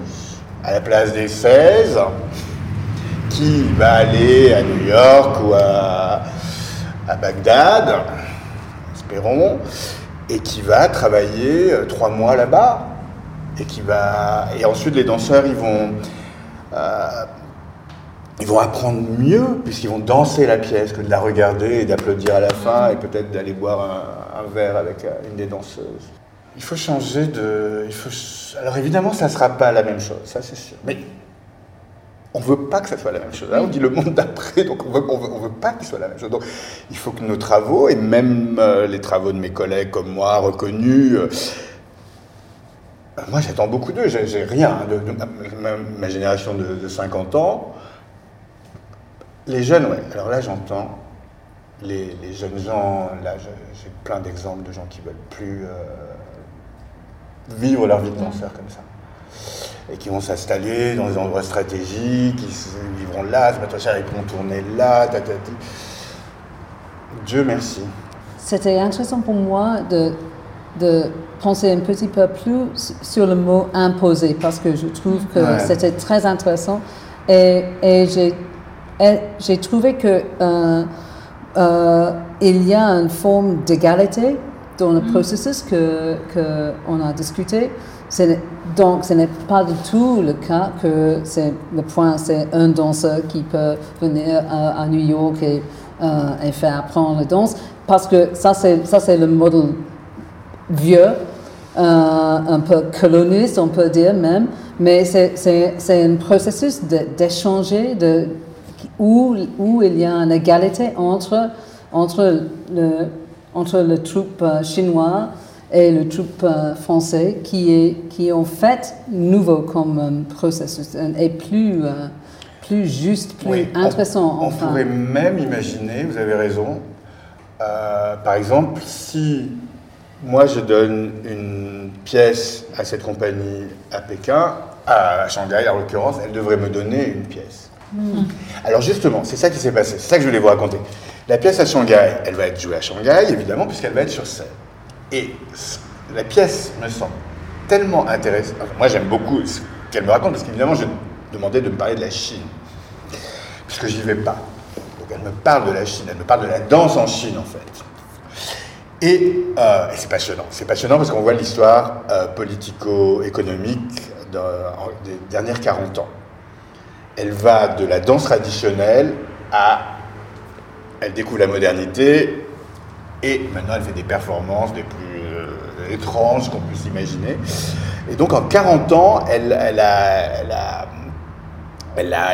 à la place des 16 qui va aller à New York ou à, à Bagdad, et qui va travailler euh, trois mois là-bas et qui va et ensuite les danseurs ils vont euh, ils vont apprendre mieux puisqu'ils vont danser la pièce que de la regarder et d'applaudir à la fin et peut-être d'aller boire un, verre avec euh, une des danseuses. Il faut changer de. Alors évidemment, ça ne sera pas la même chose, ça c'est sûr. Mais on ne veut pas que ça soit la même chose. Là, on dit le monde d'après, donc on veut, on veut, on veut pas qu'il soit la même chose. Donc il faut que nos travaux, et même euh, les travaux de mes collègues comme moi, reconnus, euh, moi j'attends beaucoup d'eux, j'ai rien. hein, de, de ma, génération de, de 50 ans, les jeunes, ouais. Alors là, j'entends les, les jeunes gens, là, j'ai plein d'exemples de gens qui veulent plus euh, vivre leur vie de danseur comme ça. Et qui vont s'installer dans des endroits stratégiques, ils vivront là, c'est pas trop cher, ils pourront tourner là, ta, ta, ta. Dieu merci. C'était intéressant pour moi de, de penser un petit peu plus sur le mot imposer parce que je trouve que Ouais. c'était très intéressant et, et j'ai, trouvé que euh, euh, il y a une forme d'égalité dans le processus que, que on a discuté. C'est- donc, ce n'est pas du tout le cas que c'est le point, c'est un danseur qui peut venir à, à New York et, euh, faire apprendre la danse, parce que ça, c'est ça, c'est le modèle vieux, euh, un peu coloniste, on peut dire même, mais c'est- c'est c'est un processus d'échanger, de, où, où il y a une égalité entre, entre, le, entre le troupe euh, chinois et le troupe euh, français, qui est, qui est en fait nouveau comme euh, processus euh, et plus, euh, plus juste, plus Oui, on- intéressant. On, enfin. pourrait même imaginer, vous avez raison, euh, par exemple, si moi je donne une pièce à cette compagnie à Pékin, à Shanghai en l'occurrence, elle devrait me donner une pièce. Alors justement, c'est ça qui s'est passé, c'est ça que je voulais vous raconter. La pièce à Shanghai, elle va être jouée à Shanghai, évidemment, puisqu'elle va être sur scène. Et la pièce me semble tellement intéressante. Moi, j'aime beaucoup ce qu'elle me raconte, parce qu'évidemment, je demandais de me parler de la Chine, puisque j'y vais pas. Donc, elle me parle de la Chine, elle me parle de la danse en Chine, en fait. Et, euh, c'est passionnant. C'est passionnant parce qu'on voit l'histoire euh, politico-économique des dernières 40 ans. Elle va de la danse traditionnelle à... Elle découvre la modernité et maintenant elle fait des performances les plus euh, étranges qu'on puisse imaginer. Et donc en 40 ans, elle, a...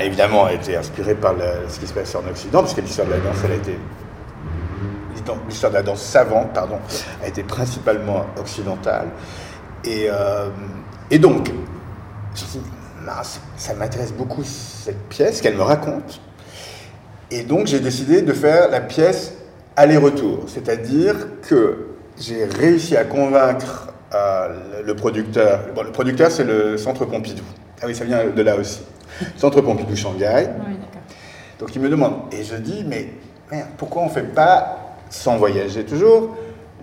Évidemment été inspirée par ce qui se passe en Occident, parce que l'histoire de la danse, elle a été l'histoire de la danse savante, pardon, a été principalement occidentale. Et, euh, et donc, je me suis dit, ça m'intéresse beaucoup cette pièce qu'elle me raconte. Et donc, j'ai décidé de faire la pièce aller-retour. C'est-à-dire que j'ai réussi à convaincre euh, le- producteur. Bon, le producteur, c'est le Centre Pompidou. Ah oui, ça vient de là aussi. Centre Pompidou Shanghai. Oui. Donc il me demande, et je dis, mais merde, pourquoi on ne fait pas, sans voyager toujours,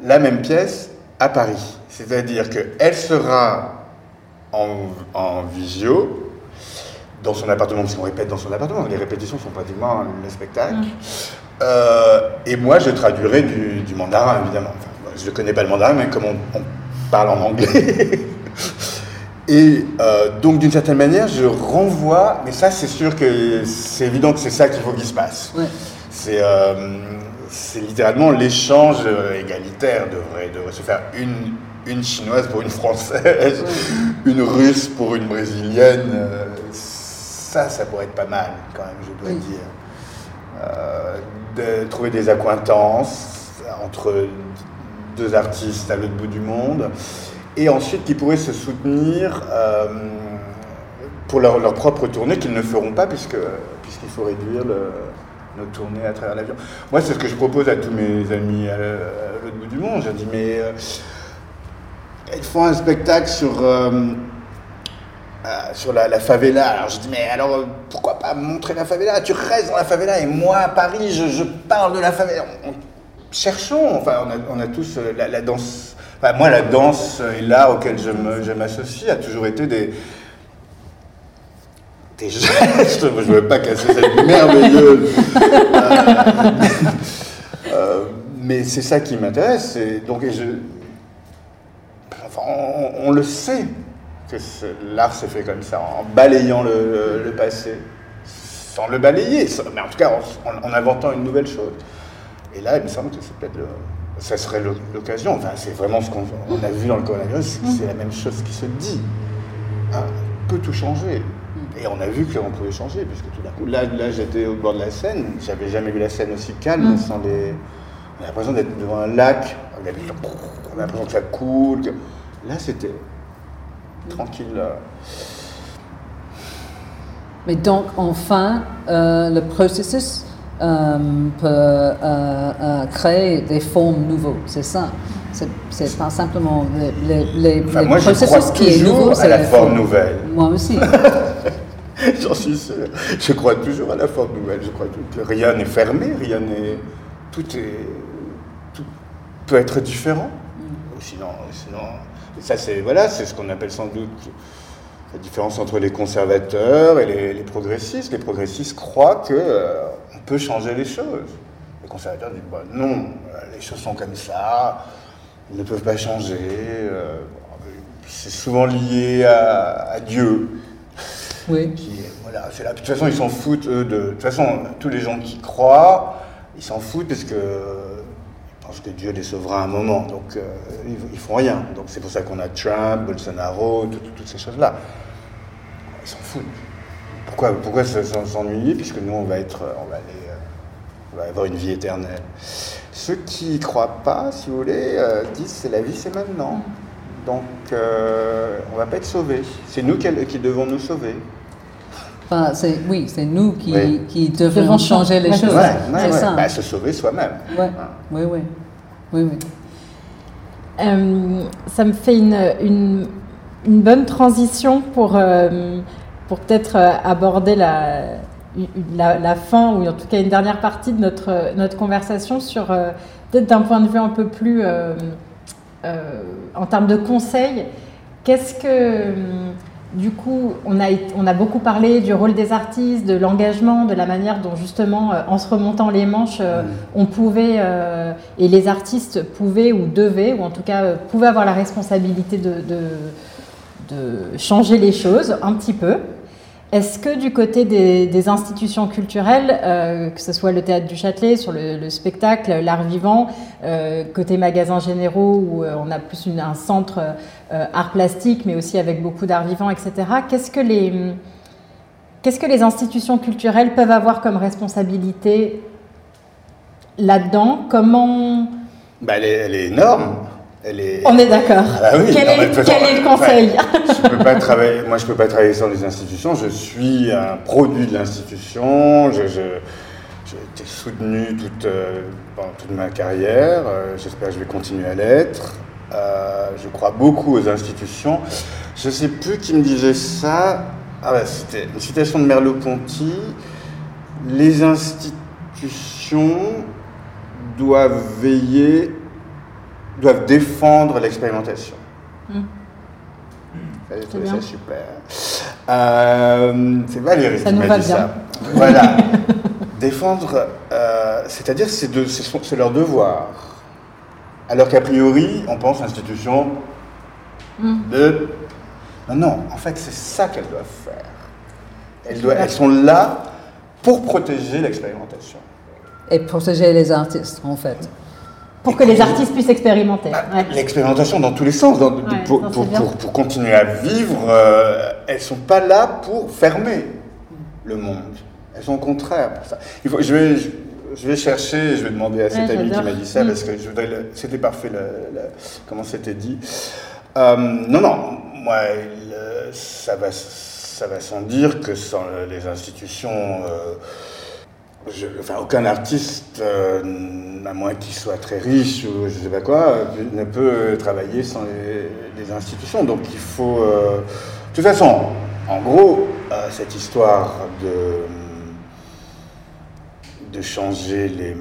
la même pièce à Paris? C'est-à-dire qu'elle sera en, en visio, dans son appartement, parce qu'on répète dans son appartement, les répétitions sont pratiquement le spectacle. Euh, et moi, je traduirai du, du mandarin, évidemment. Enfin, je ne connais pas le mandarin, mais comme on, on parle en anglais. Et euh, donc, d'une certaine manière, je renvoie, mais ça, c'est sûr que c'est évident que c'est ça qu'il faut qu'il se passe. Ouais. C'est euh, c'est littéralement l'échange égalitaire devrait, devrait se faire une, une chinoise pour une française, une russe pour une brésilienne. ça, ça pourrait être pas mal, quand même, je dois Oui. dire. Euh, de trouver des accointances entre deux artistes à l'autre bout du monde, et ensuite qui pourraient se soutenir euh, pour leur, leur propre tournée qu'ils ne feront pas puisque puisqu'il faut réduire le- nos tournées à travers l'avion. Moi, c'est ce que je propose à tous mes amis à, l'autre bout du monde. Je dis, mais euh, ils font un spectacle sur, euh, sur la, la favela. Alors je dis, mais alors euh, pourquoi pas montrer la favela? Tu restes dans la favela et moi à Paris, je, parle de la favela. On- on- cherchons, enfin, on a, tous euh, la, danse moi, la danse et l'art auquel je m'associe a toujours été des, des gestes. je ne veux pas casser cette merveilleuse. Mais c'est ça qui m'intéresse. Donc, on, le sait que l'art se fait comme ça, en balayant le, passé, sans le balayer, mais en tout cas en, inventant une nouvelle chose. Et là, il me semble que c'est peut-être ça serait l'occasion. Enfin, c'est vraiment ce qu'on a vu dans le coronavirus, c'est la même chose qui se dit. Hein, on peut tout changer. Et on a vu qu'on pouvait changer, puisque tout d'un coup, là, là j'étais au bord de la Seine, j'avais jamais vu la Seine aussi calme, mm. sans les... On a l'impression d'être devant un lac, on a l'impression que ça coule. Là, c'était tranquille. Mais donc, enfin, euh, le processus euh, peut euh, créer des formes nouveaux, c'est ça? C'est pas simplement les, les, enfin, moi, processus qui est nouveau, c'est la, la forme nouvelle. Moi aussi. J'en suis sûr. Je crois toujours à la forme nouvelle. Je crois que rien n'est fermé, rien n'est. Tout est. Tout peut être différent. Sinon, sinon. ça, c'est voilà, c'est ce qu'on appelle sans doute la différence entre les conservateurs et les, progressistes. Les progressistes croient que euh, on peut changer les choses. Les conservateurs disent bah, non, les choses sont comme ça, ils ne peuvent pas changer. Euh, c'est souvent lié à, à Dieu. Oui. voilà, c'est de toute façon, ils s'en foutent, eux, de... de toute façon, tous les gens qui croient, ils s'en foutent parce que ils pensent que Dieu les sauvera un moment. Donc, euh, ils, font rien. Donc, c'est pour ça qu'on a Trump, Bolsonaro, toutes ces choses-là. Ils s'en foutent. Pourquoi, pourquoi s'ennuyer Puisque nous, on va être, on va aller, euh, on va avoir une vie éternelle. Ceux qui ne croient pas, si vous voulez, euh, disent c'est la vie, c'est maintenant. Donc, on ne va pas être sauvés. C'est nous qui devons nous sauver oui, c'est nous qui, qui devons changer les choses. c'est ça. Bah, se sauver soi-même. Oui, oui. oui, oui. Euh, ça me fait une, une, une bonne transition pour, euh, pour peut-être euh, aborder la, la, la, fin, ou en tout cas une dernière partie de notre, notre conversation sur, peut-être d'un point de vue un peu plus, en termes de conseils, qu'est-ce que du coup, on a, on a, beaucoup parlé du rôle des artistes, de l'engagement, de la manière dont justement, euh, en se remontant les manches, euh, mm. on pouvait, euh, et les artistes pouvaient ou devaient, ou en tout cas pouvaient avoir la responsabilité de, de changer les choses un petit peu. Est-ce que du côté des, institutions culturelles, euh, que ce soit le théâtre du Châtelet, sur le, spectacle, l'art vivant, euh, côté magasins généraux où euh, on a plus un centre art plastique, mais aussi avec beaucoup d'art vivant, etc. Qu'est-ce que les institutions culturelles peuvent avoir comme responsabilité là-dedans? Comment? Bah, elle, est, énorme. On est d'accord. Ah bah quel, est, le conseil je peux pas travailler, Moi, je ne peux pas travailler sans les institutions. Je suis un produit de l'institution. J'ai été soutenu toute, euh, pendant toute ma carrière. Euh, j'espère que je vais continuer à l'être. Euh, je crois beaucoup aux institutions. Je ne sais plus qui me disait ça. Ah bah, C'était une citation de Merleau-Ponty. Les institutions doivent veiller doivent défendre l'expérimentation. Mmh. Ça, super. Euh, c'est Valérie qui m'a dit ça. Voilà. défendre, euh, c'est-à-dire c'est, c'est, leur devoir. Alors qu'a priori, on pense institution hmm. de... Non, non, en fait, c'est ça qu'elles doivent faire. Elles, doivent, elles sont là pour protéger l'expérimentation. Et protéger les artistes, en fait. Pour que les artistes puissent expérimenter. Bah, l'expérimentation dans tous les sens. pour, pour, continuer à vivre, euh, elles ne sont pas là pour fermer le monde. Elles sont au contraire pour ça. Il faut, je, vais, je, vais chercher, je vais demander à cet ami qui m'a dit ça, parce que c'était parfait comment c'était dit. Euh, non, non, moi, ça, va, ça va sans dire que sans les institutions... Euh, enfin, aucun artiste, euh, à moins qu'il soit très riche ou je ne sais pas quoi, ne peut travailler sans les, institutions. Donc il faut. Euh, de toute façon, en gros, euh, cette histoire de, de changer les,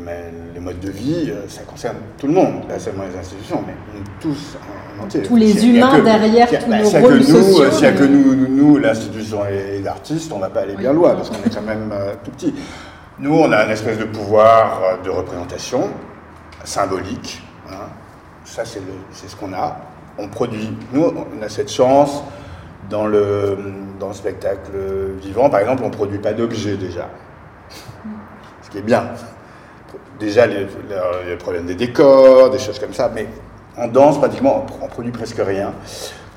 les, modes de vie, ça concerne tout le monde, pas seulement les institutions, mais nous tous en entier. Tous les humains derrière tous nos rôles sociaux. S'il n'y a que nous, nous l'institution et les artistes, on ne va pas aller bien loin, parce qu'on est quand même tout petit. Nous, on a une espèce de pouvoir de représentation symbolique. Hein. Ça, c'est ce qu'on a. On produit. Nous, on a cette chance dans le, dans le spectacle vivant. Par exemple, on ne produit pas d'objets déjà. Ce qui est bien. Déjà, il y a le problème des décors, des choses comme ça. Mais en danse, pratiquement, on, ne produit presque rien.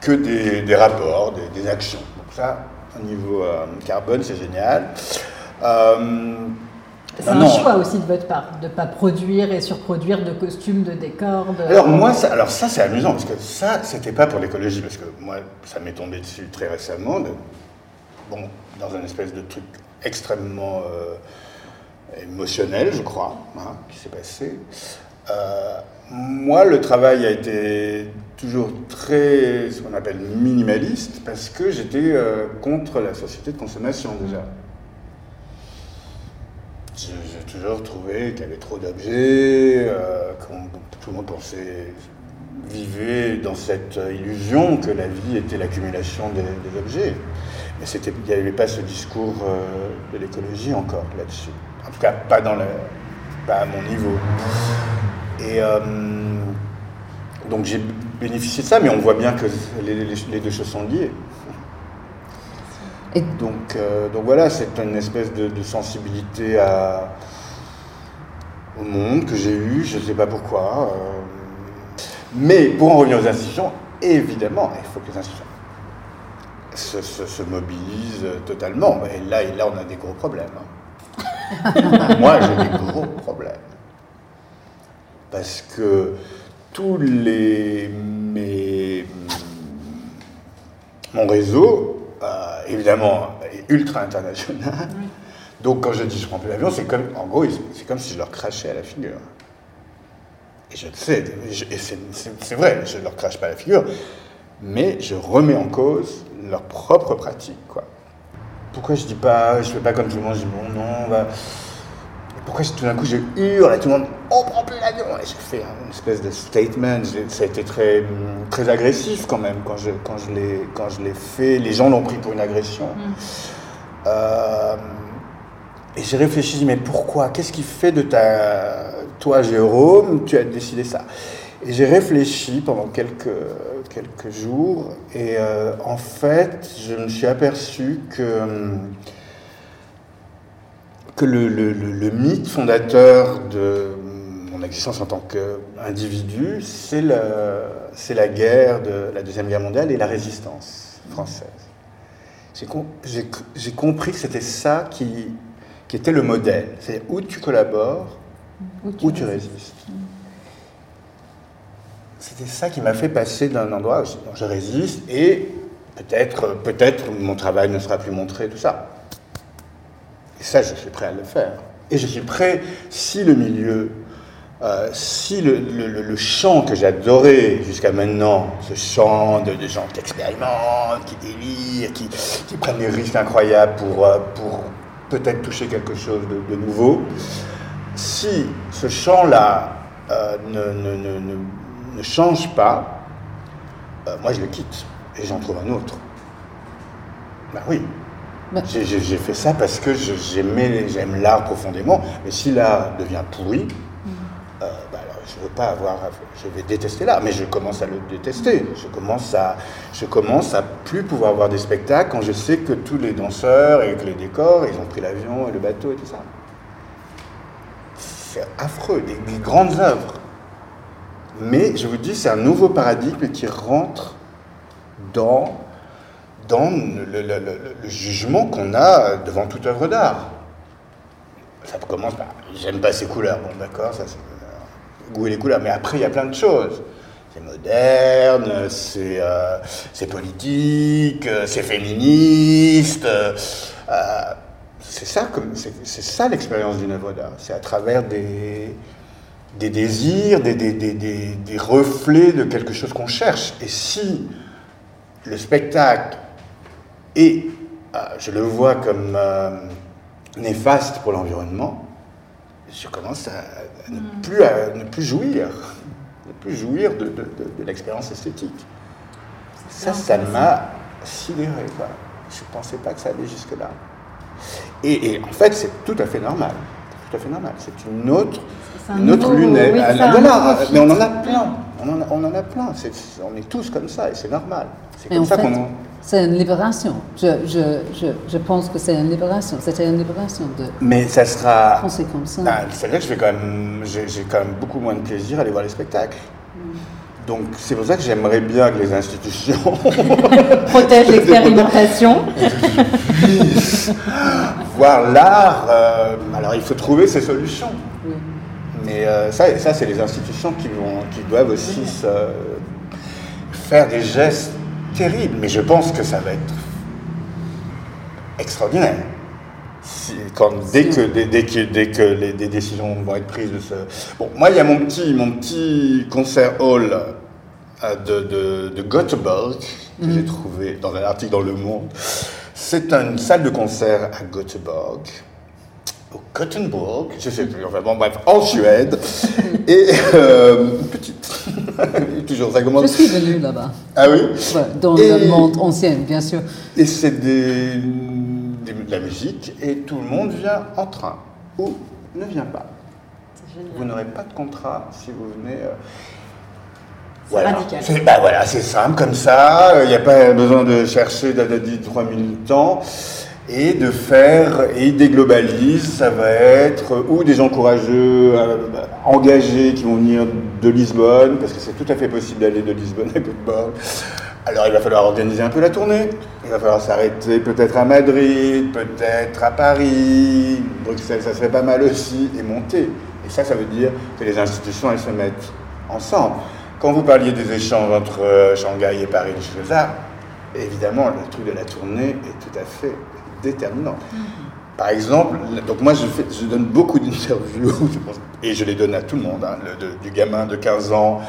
Que des, rapports, des, actions. Donc ça, au niveau euh, carbone, c'est génial. Euh, c'est un choix aussi de votre part, de ne pas produire et surproduire de costumes, de décors. Alors moi, ça, alors ça c'est amusant, parce que ça, c'était pas pour l'écologie, parce que moi, ça m'est tombé dessus très récemment, bon, dans un espèce de truc extrêmement euh, émotionnel, je crois, hein, qui s'est passé. Euh, moi, le travail a été toujours très, ce qu'on appelle minimaliste, parce que j'étais euh, contre la société de consommation déjà j'ai toujours trouvé qu'il y avait trop d'objets, euh, tout le monde pensait, vivait dans cette illusion que la vie était l'accumulation des, objets. Mais il n'y avait pas ce discours euh, de l'écologie encore là-dessus. En tout cas, pas, dans pas à mon niveau. Et euh, donc j'ai bénéficié de ça, mais on voit bien que les deux choses sont liées. Et donc, euh, donc voilà, c'est une espèce de, sensibilité à, au monde que j'ai eu, je ne sais pas pourquoi. Euh. mais pour en revenir aux institutions, évidemment, il faut que les institutions se, mobilisent totalement. Et là, et là, on a des gros problèmes. Hein. Moi, j'ai des gros problèmes. Parce que tous les. Mes, mon réseau euh, évidemment ultra international. Donc quand je dis je prends plus l'avion, c'est comme, en gros, c'est comme si je leur crachais à la figure. Et je le sais, c'est vrai, je ne leur crache pas à la figure, mais je remets en cause leur propre pratique. Quoi. Pourquoi je dis pas, je fais pas comme tout le monde, je dis bon non, bah, pourquoi tout d'un coup je hurle et tout le monde on prend plus l'avion! Et j'ai fait une espèce de statement. Ça a été très très agressif quand même quand je quand je l'ai quand je l'ai fait. Les gens l'ont pris pour une agression. Mm. euh, et j'ai réfléchi mais pourquoi? Qu'est-ce qui fait de ta toi Jérôme? Tu as décidé ça. Et j'ai réfléchi pendant quelques quelques jours. Et euh, en fait je me suis aperçu que que le, mythe fondateur de mon existence en tant qu'individu, c'est la guerre de la Deuxième Guerre mondiale et la résistance française. J'ai compris que c'était ça qui, qui, était le modèle. C'est où tu collabores, où tu, résistes. C'était ça qui m'a fait passer d'un endroit où je résiste et peut-être peut, -être, mon travail ne sera plus montré, tout ça. Et ça, je suis prêt à le faire. Et je suis prêt, si le milieu, euh, si le, le, chant que j'adorais jusqu'à maintenant, ce chant de, gens qui expérimentent, qui délirent, qui, prennent des risques incroyables pour, euh, pour peut-être toucher quelque chose de, nouveau, si ce chant-là euh, ne, ne, ne, ne, change pas, moi je le quitte et j'en trouve un autre. Ben oui, j'ai fait ça parce que j'aime l'art profondément, mais si l'art devient pourri, mm. euh, bah je veux pas avoir, je vais détester l'art, mais je commence à le détester. Je commence à, je commence à plus pouvoir voir des spectacles quand je sais que tous les danseurs et que les décors, ils ont pris l'avion et le bateau et tout ça. C'est affreux, des, des grandes œuvres. Mais je vous dis, c'est un nouveau paradigme qui rentre dans dans le, jugement qu'on a devant toute œuvre d'art. Ça commence par j'aime pas ces couleurs, bon d'accord, ça c'est euh, goût et les couleurs, mais après il y a plein de choses. C'est moderne, c'est euh, politique, euh, c'est féministe. c'est ça, ça l'expérience d'une œuvre d'art. C'est à travers des, désirs, des, reflets de quelque chose qu'on cherche. Et si le spectacle et euh, je le vois comme euh, néfaste pour l'environnement, je commence à, ne, plus, à ne plus jouir, ne plus jouir de, l'expérience esthétique. Ça, ça m'a sidéré. Quoi. Je ne pensais pas que ça allait jusque-là. Et, en fait, c'est tout à fait normal. Tout à fait normal. C'est une autre, une autre lunette. voilà, mais on en a plein. On en a, on en a plein. on est tous comme ça et c'est normal. C'est comme ça qu'on. C'est une libération. Je, je, je, je pense que c'est une libération. C'était une libération de. Mais ça sera. Penser comme ça. Ah, c'est vrai que je vais quand même, j'ai quand même beaucoup moins de plaisir à aller voir les spectacles. Donc c'est pour ça que j'aimerais bien que les institutions protègent l'expérimentation. voir l'art. Euh, alors il faut trouver ces solutions. Mais euh, ça, ça c'est les institutions qui, vont, qui doivent aussi faire des gestes terribles. Mais je pense que ça va être extraordinaire. dès, que, dès, que, dès que les, décisions vont être prises de ce... Bon, moi, il y a mon petit, mon petit concert hall euh, de, de, Göteborg, que j'ai mhm. trouvé dans un article dans Le Monde. C'est une salle de concert à Göteborg, au Gothenburg, je sais plus, enfin bon, bref, en Suède. et euh, petite. Toujours, ça commence. Je suis venu là-bas. Ah oui? Dans le monde ancien, bien sûr. Et c'est des, de la musique, et tout le monde vient en train, ou ne vient pas. Vous n'aurez pas de contrat si vous venez. Euh, voilà. C'est bah voilà, simple comme ça, il n'y a pas besoin de chercher d'adadi 3000 temps et de faire, et il déglobalise, ça va être ou des gens courageux, euh, engagés qui vont venir de Lisbonne, parce que c'est tout à fait possible d'aller de Lisbonne à Göteborg. Alors il va falloir organiser un peu la tournée, il va falloir s'arrêter peut-être à Madrid, peut-être à Paris, Bruxelles ça serait pas mal aussi, et monter. Et ça, ça veut dire que les institutions, elles se mettent ensemble. Quand vous parliez des échanges entre euh, Shanghai et Paris, les évidemment, le truc de la tournée est tout à fait déterminant. Mm-hmm. Par exemple, donc moi je, fais, je donne beaucoup d'interviews, et je les donne à tout le monde, hein, du gamin de 15 ans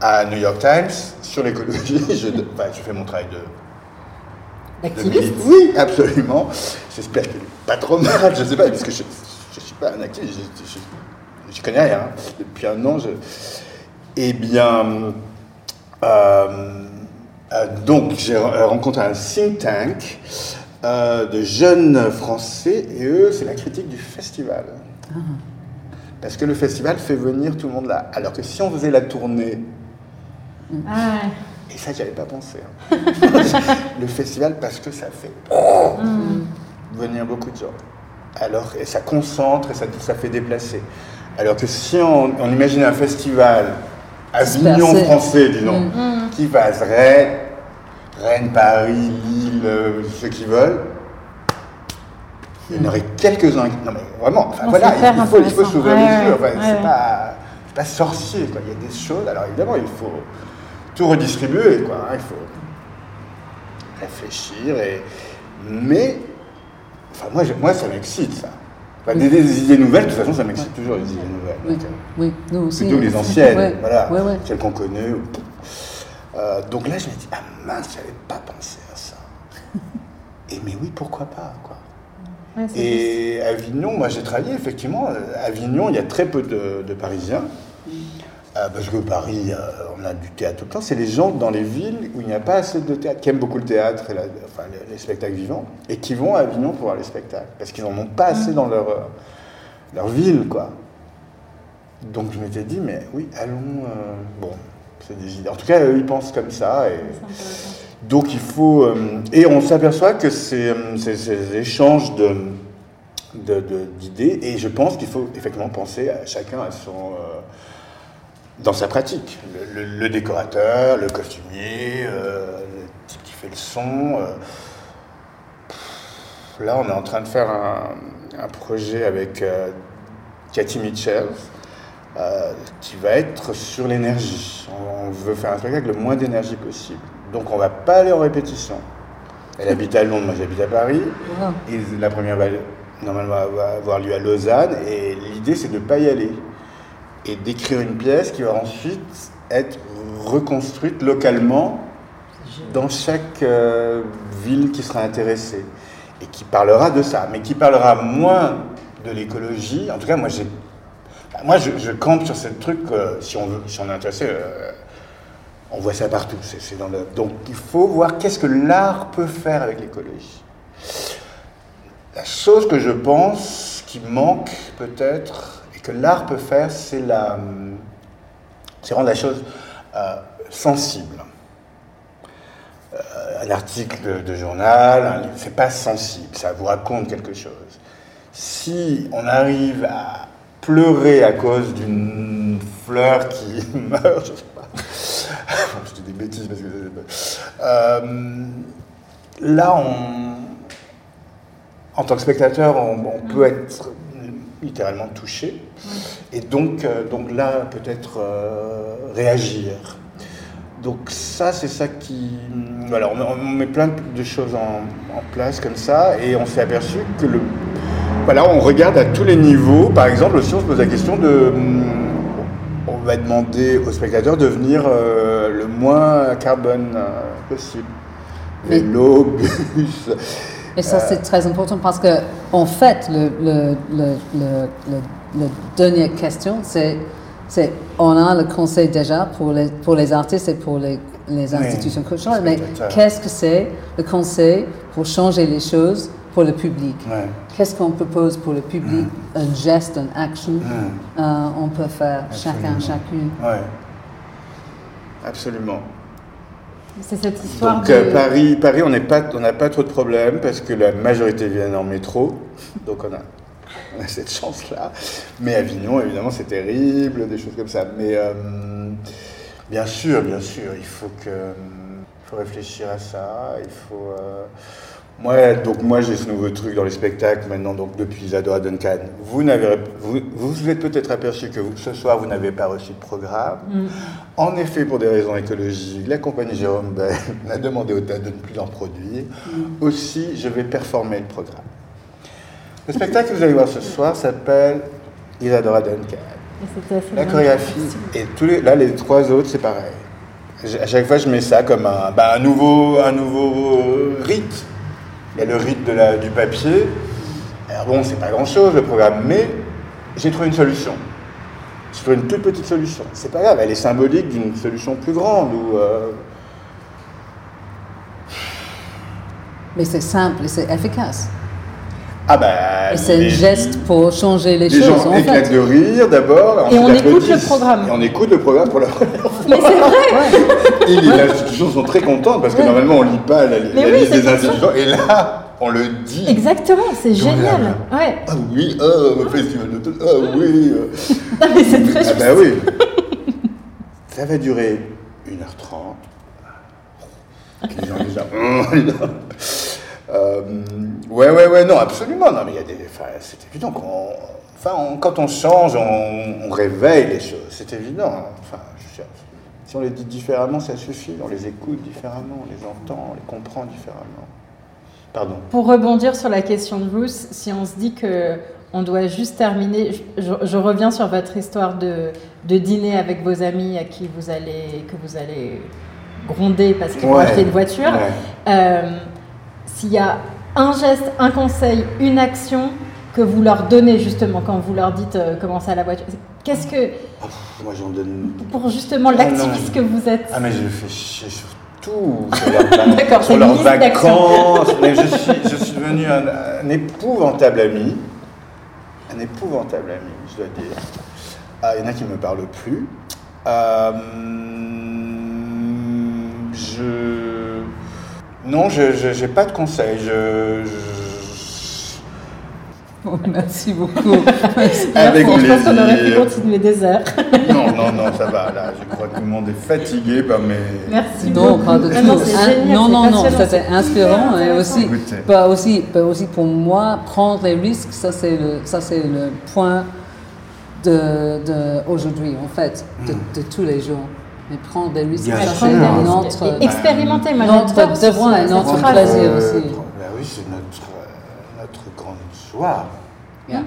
à New York Times, sur l'écologie, je, je, fais mon travail de... Activiste Oui, absolument. J'espère que pas trop mal, je ne sais pas, parce que je ne suis pas un activiste, je, ne connais rien. Hein. Depuis un an, je eh bien, euh, euh, donc j'ai rencontré un think tank euh, de jeunes Français et eux, c'est la critique du festival. Ah. Parce que le festival fait venir tout le monde là. Alors que si on faisait la tournée, ah. et ça, j'y avais pas pensé. Hein. le festival, parce que ça fait mm. venir beaucoup de gens. Alors, et ça concentre et ça, ça fait déplacer. Alors que si on, on imagine un festival Avignon français, disons, mm. Mm. qui fasse Rennes, Paris, Lille, euh, ceux qui veulent. Il y en aurait quelques-uns. Non, mais vraiment, voilà, il, faut, il faut s'ouvrir les yeux. Enfin, c'est pas, pas, sorcier, quoi. Il y a des choses. Alors évidemment, il faut tout redistribuer, quoi. Hein. il faut réfléchir. Et... Mais, enfin, moi, moi ça m'excite, ça des, idées nouvelles, de toute façon, ça m'excite toujours, les idées nouvelles. Oui, oui. nous aussi. Plutôt les anciennes, voilà, celles qu'on connaît. Euh, donc là, je me dis, ah mince, j'avais pas pensé à ça. Et mais oui, pourquoi pas, quoi. et Avignon, moi j'ai travaillé effectivement. À Avignon, il y a très peu de, Parisiens. Mm. Euh, parce que Paris, euh, on a du théâtre tout le temps. C'est les gens dans les villes où il n'y a pas assez de théâtre, qui aiment beaucoup le théâtre et enfin, les, spectacles vivants, et qui vont à Avignon pour voir les spectacles. Parce qu'ils n'en ont pas assez dans leur, leur ville, quoi. Donc je m'étais dit, mais oui, allons. bon, des idées. En tout cas, eux, ils pensent comme ça. Et, donc il faut. et on s'aperçoit que c'est ces échanges de d'idées, et je pense qu'il faut effectivement penser à chacun à son dans sa pratique. Le, décorateur, le costumier, euh, le type qui fait le son. Euh. Là, on est en train de faire un, projet avec euh, Cathy Mitchell qui va être sur l'énergie. On, veut faire un spectacle le moins d'énergie possible. Donc, on va pas aller en répétition. Elle habite à Londres, moi j'habite à Paris. Et la première va normalement va avoir lieu à Lausanne. Et l'idée, c'est de ne pas y aller et d'écrire une pièce qui va ensuite être reconstruite localement dans chaque euh, ville qui sera intéressée et qui parlera de ça, mais qui parlera moins de l'écologie. En tout cas, moi, j'ai moi, je, campe sur ce truc, si, on veut, si on est intéressé, on voit ça partout. Donc il faut voir qu'est-ce que l'art peut faire avec l'écologie. La chose que je pense qui manque peut-être, et que l'art peut faire, c'est la... rendre la chose sensible. Euh, un article de, journal, c'est pas sensible, ça vous raconte quelque chose. Si on arrive à pleurer à cause d'une fleur qui meurt, je sais pas, je dis des bêtises parce que euh, là, on, en tant que spectateur, on, peut être littéralement touché, et donc, euh, donc là, peut-être réagir. Donc ça, c'est ça qui... Voilà, on, met plein de choses en, place comme ça, et on s'est aperçu que le... Voilà, on regarde à tous les niveaux. Par exemple, aussi, on se pose la question de... On va demander aux spectateurs de venir euh, le moins carbone euh, possible. Vélo, bus... Et ça, c'est très important parce que, en fait, le, le, le, le dernière question, c'est c'est, on a le conseil déjà pour les, pour les artistes et pour les, les institutions culturelles, mais qu'est-ce que c'est le conseil pour changer les choses pour le public Qu'est-ce qu'on propose pour le public? Mm. Un geste, une action mm. euh, On peut faire chacun, chacune. Oui, absolument. C'est cette histoire Donc, euh, Paris, Paris, on n'a pas, pas trop de problèmes parce que la majorité vient en métro, donc on a on a cette chance-là. Mais Avignon, évidemment, c'est terrible, des choses comme ça. Mais euh, bien sûr, bien sûr, il faut, que, faut réfléchir à ça. Il faut. Euh, moi, donc moi j'ai ce nouveau truc dans les spectacles maintenant, donc depuis Isadora Duncan. Vous n'avez, vous, vous êtes peut-être aperçu que ce soir vous n'avez pas reçu de programme. Mm. En effet, pour des raisons écologiques, la compagnie Jérôme Bell a demandé au TAD de ne plus en produire. Mm. Aussi, je vais performer le programme. Le spectacle que vous allez voir ce soir s'appelle Isadora Duncan. La chorégraphie, et tous les, là les trois autres, c'est pareil. À chaque fois, je mets ça comme un, bah, un, nouveau, un nouveau rite. Il y a le rite du papier. Alors bon, c'est pas grand-chose le programme, mais j'ai trouvé une solution. J'ai trouvé une toute petite solution. C'est pas grave, elle est symbolique d'une solution plus grande. Euh, Mais c'est simple et c'est efficace. Ah bah, c'est un geste pour changer les, les choses. gens éclatent de rire d'abord. Et on écoute le programme. Et on écoute le programme pour la première fois. Mais c'est vrai Et les institutions sont très contentes parce que normalement on lit pas la, liste des institutions. Et là, on le dit. Exactement, c'est génial. Ouais. Ah oui, oh, festival de ah oui. non mais c'est très Ah bah oui. Ça va durer 1h30. Les gens déjà. Euh, ouais, ouais, ouais, non, absolument. Non, mais il y a des. Enfin, c'est évident qu'on. Enfin, quand on change, on, réveille les choses. C'est évident. Hein. Enfin, si on les dit différemment, ça suffit. On les écoute différemment, on les entend, on les comprend différemment. Pardon. Pour rebondir sur la question de Bruce, si on se dit que on doit juste terminer. Je, reviens sur votre histoire de, de, dîner avec vos amis à qui vous allez, que vous allez gronder parce qu'ils vont acheter une voiture. Euh, s'il y a un geste, un conseil, une action que vous leur donnez justement quand vous leur dites euh, comment ça à la voiture, qu'est-ce que... moi j'en donne... Pour justement ah, l'activiste que vous êtes? Ah mais je fais chier sur tout, sur leur, sur leurs vacances. mais je suis, je suis devenu un, épouvantable ami. Un épouvantable ami, je dois dire. Ah, il y en a qui ne me parlent plus. Euh, je non, je n'ai pas de conseils. Je, oh, merci beaucoup. Avec plaisir. Je pense qu'on aurait pu continuer des heures. non, non, non, ça va. Là, je crois que tout le monde est fatigué par mes. Merci non, beaucoup. de non, non, non, non, c'était inspirant et aussi, pas aussi, aussi pour moi, prendre les risques, ça c'est le, ça c'est le point de, de aujourd'hui en fait, de, de tous les jours mais prendre des risques, c'est notre, expérimenter, moi devoir et notre plaisir aussi. Ben oui, c'est notre, notre grande joie. Yeah.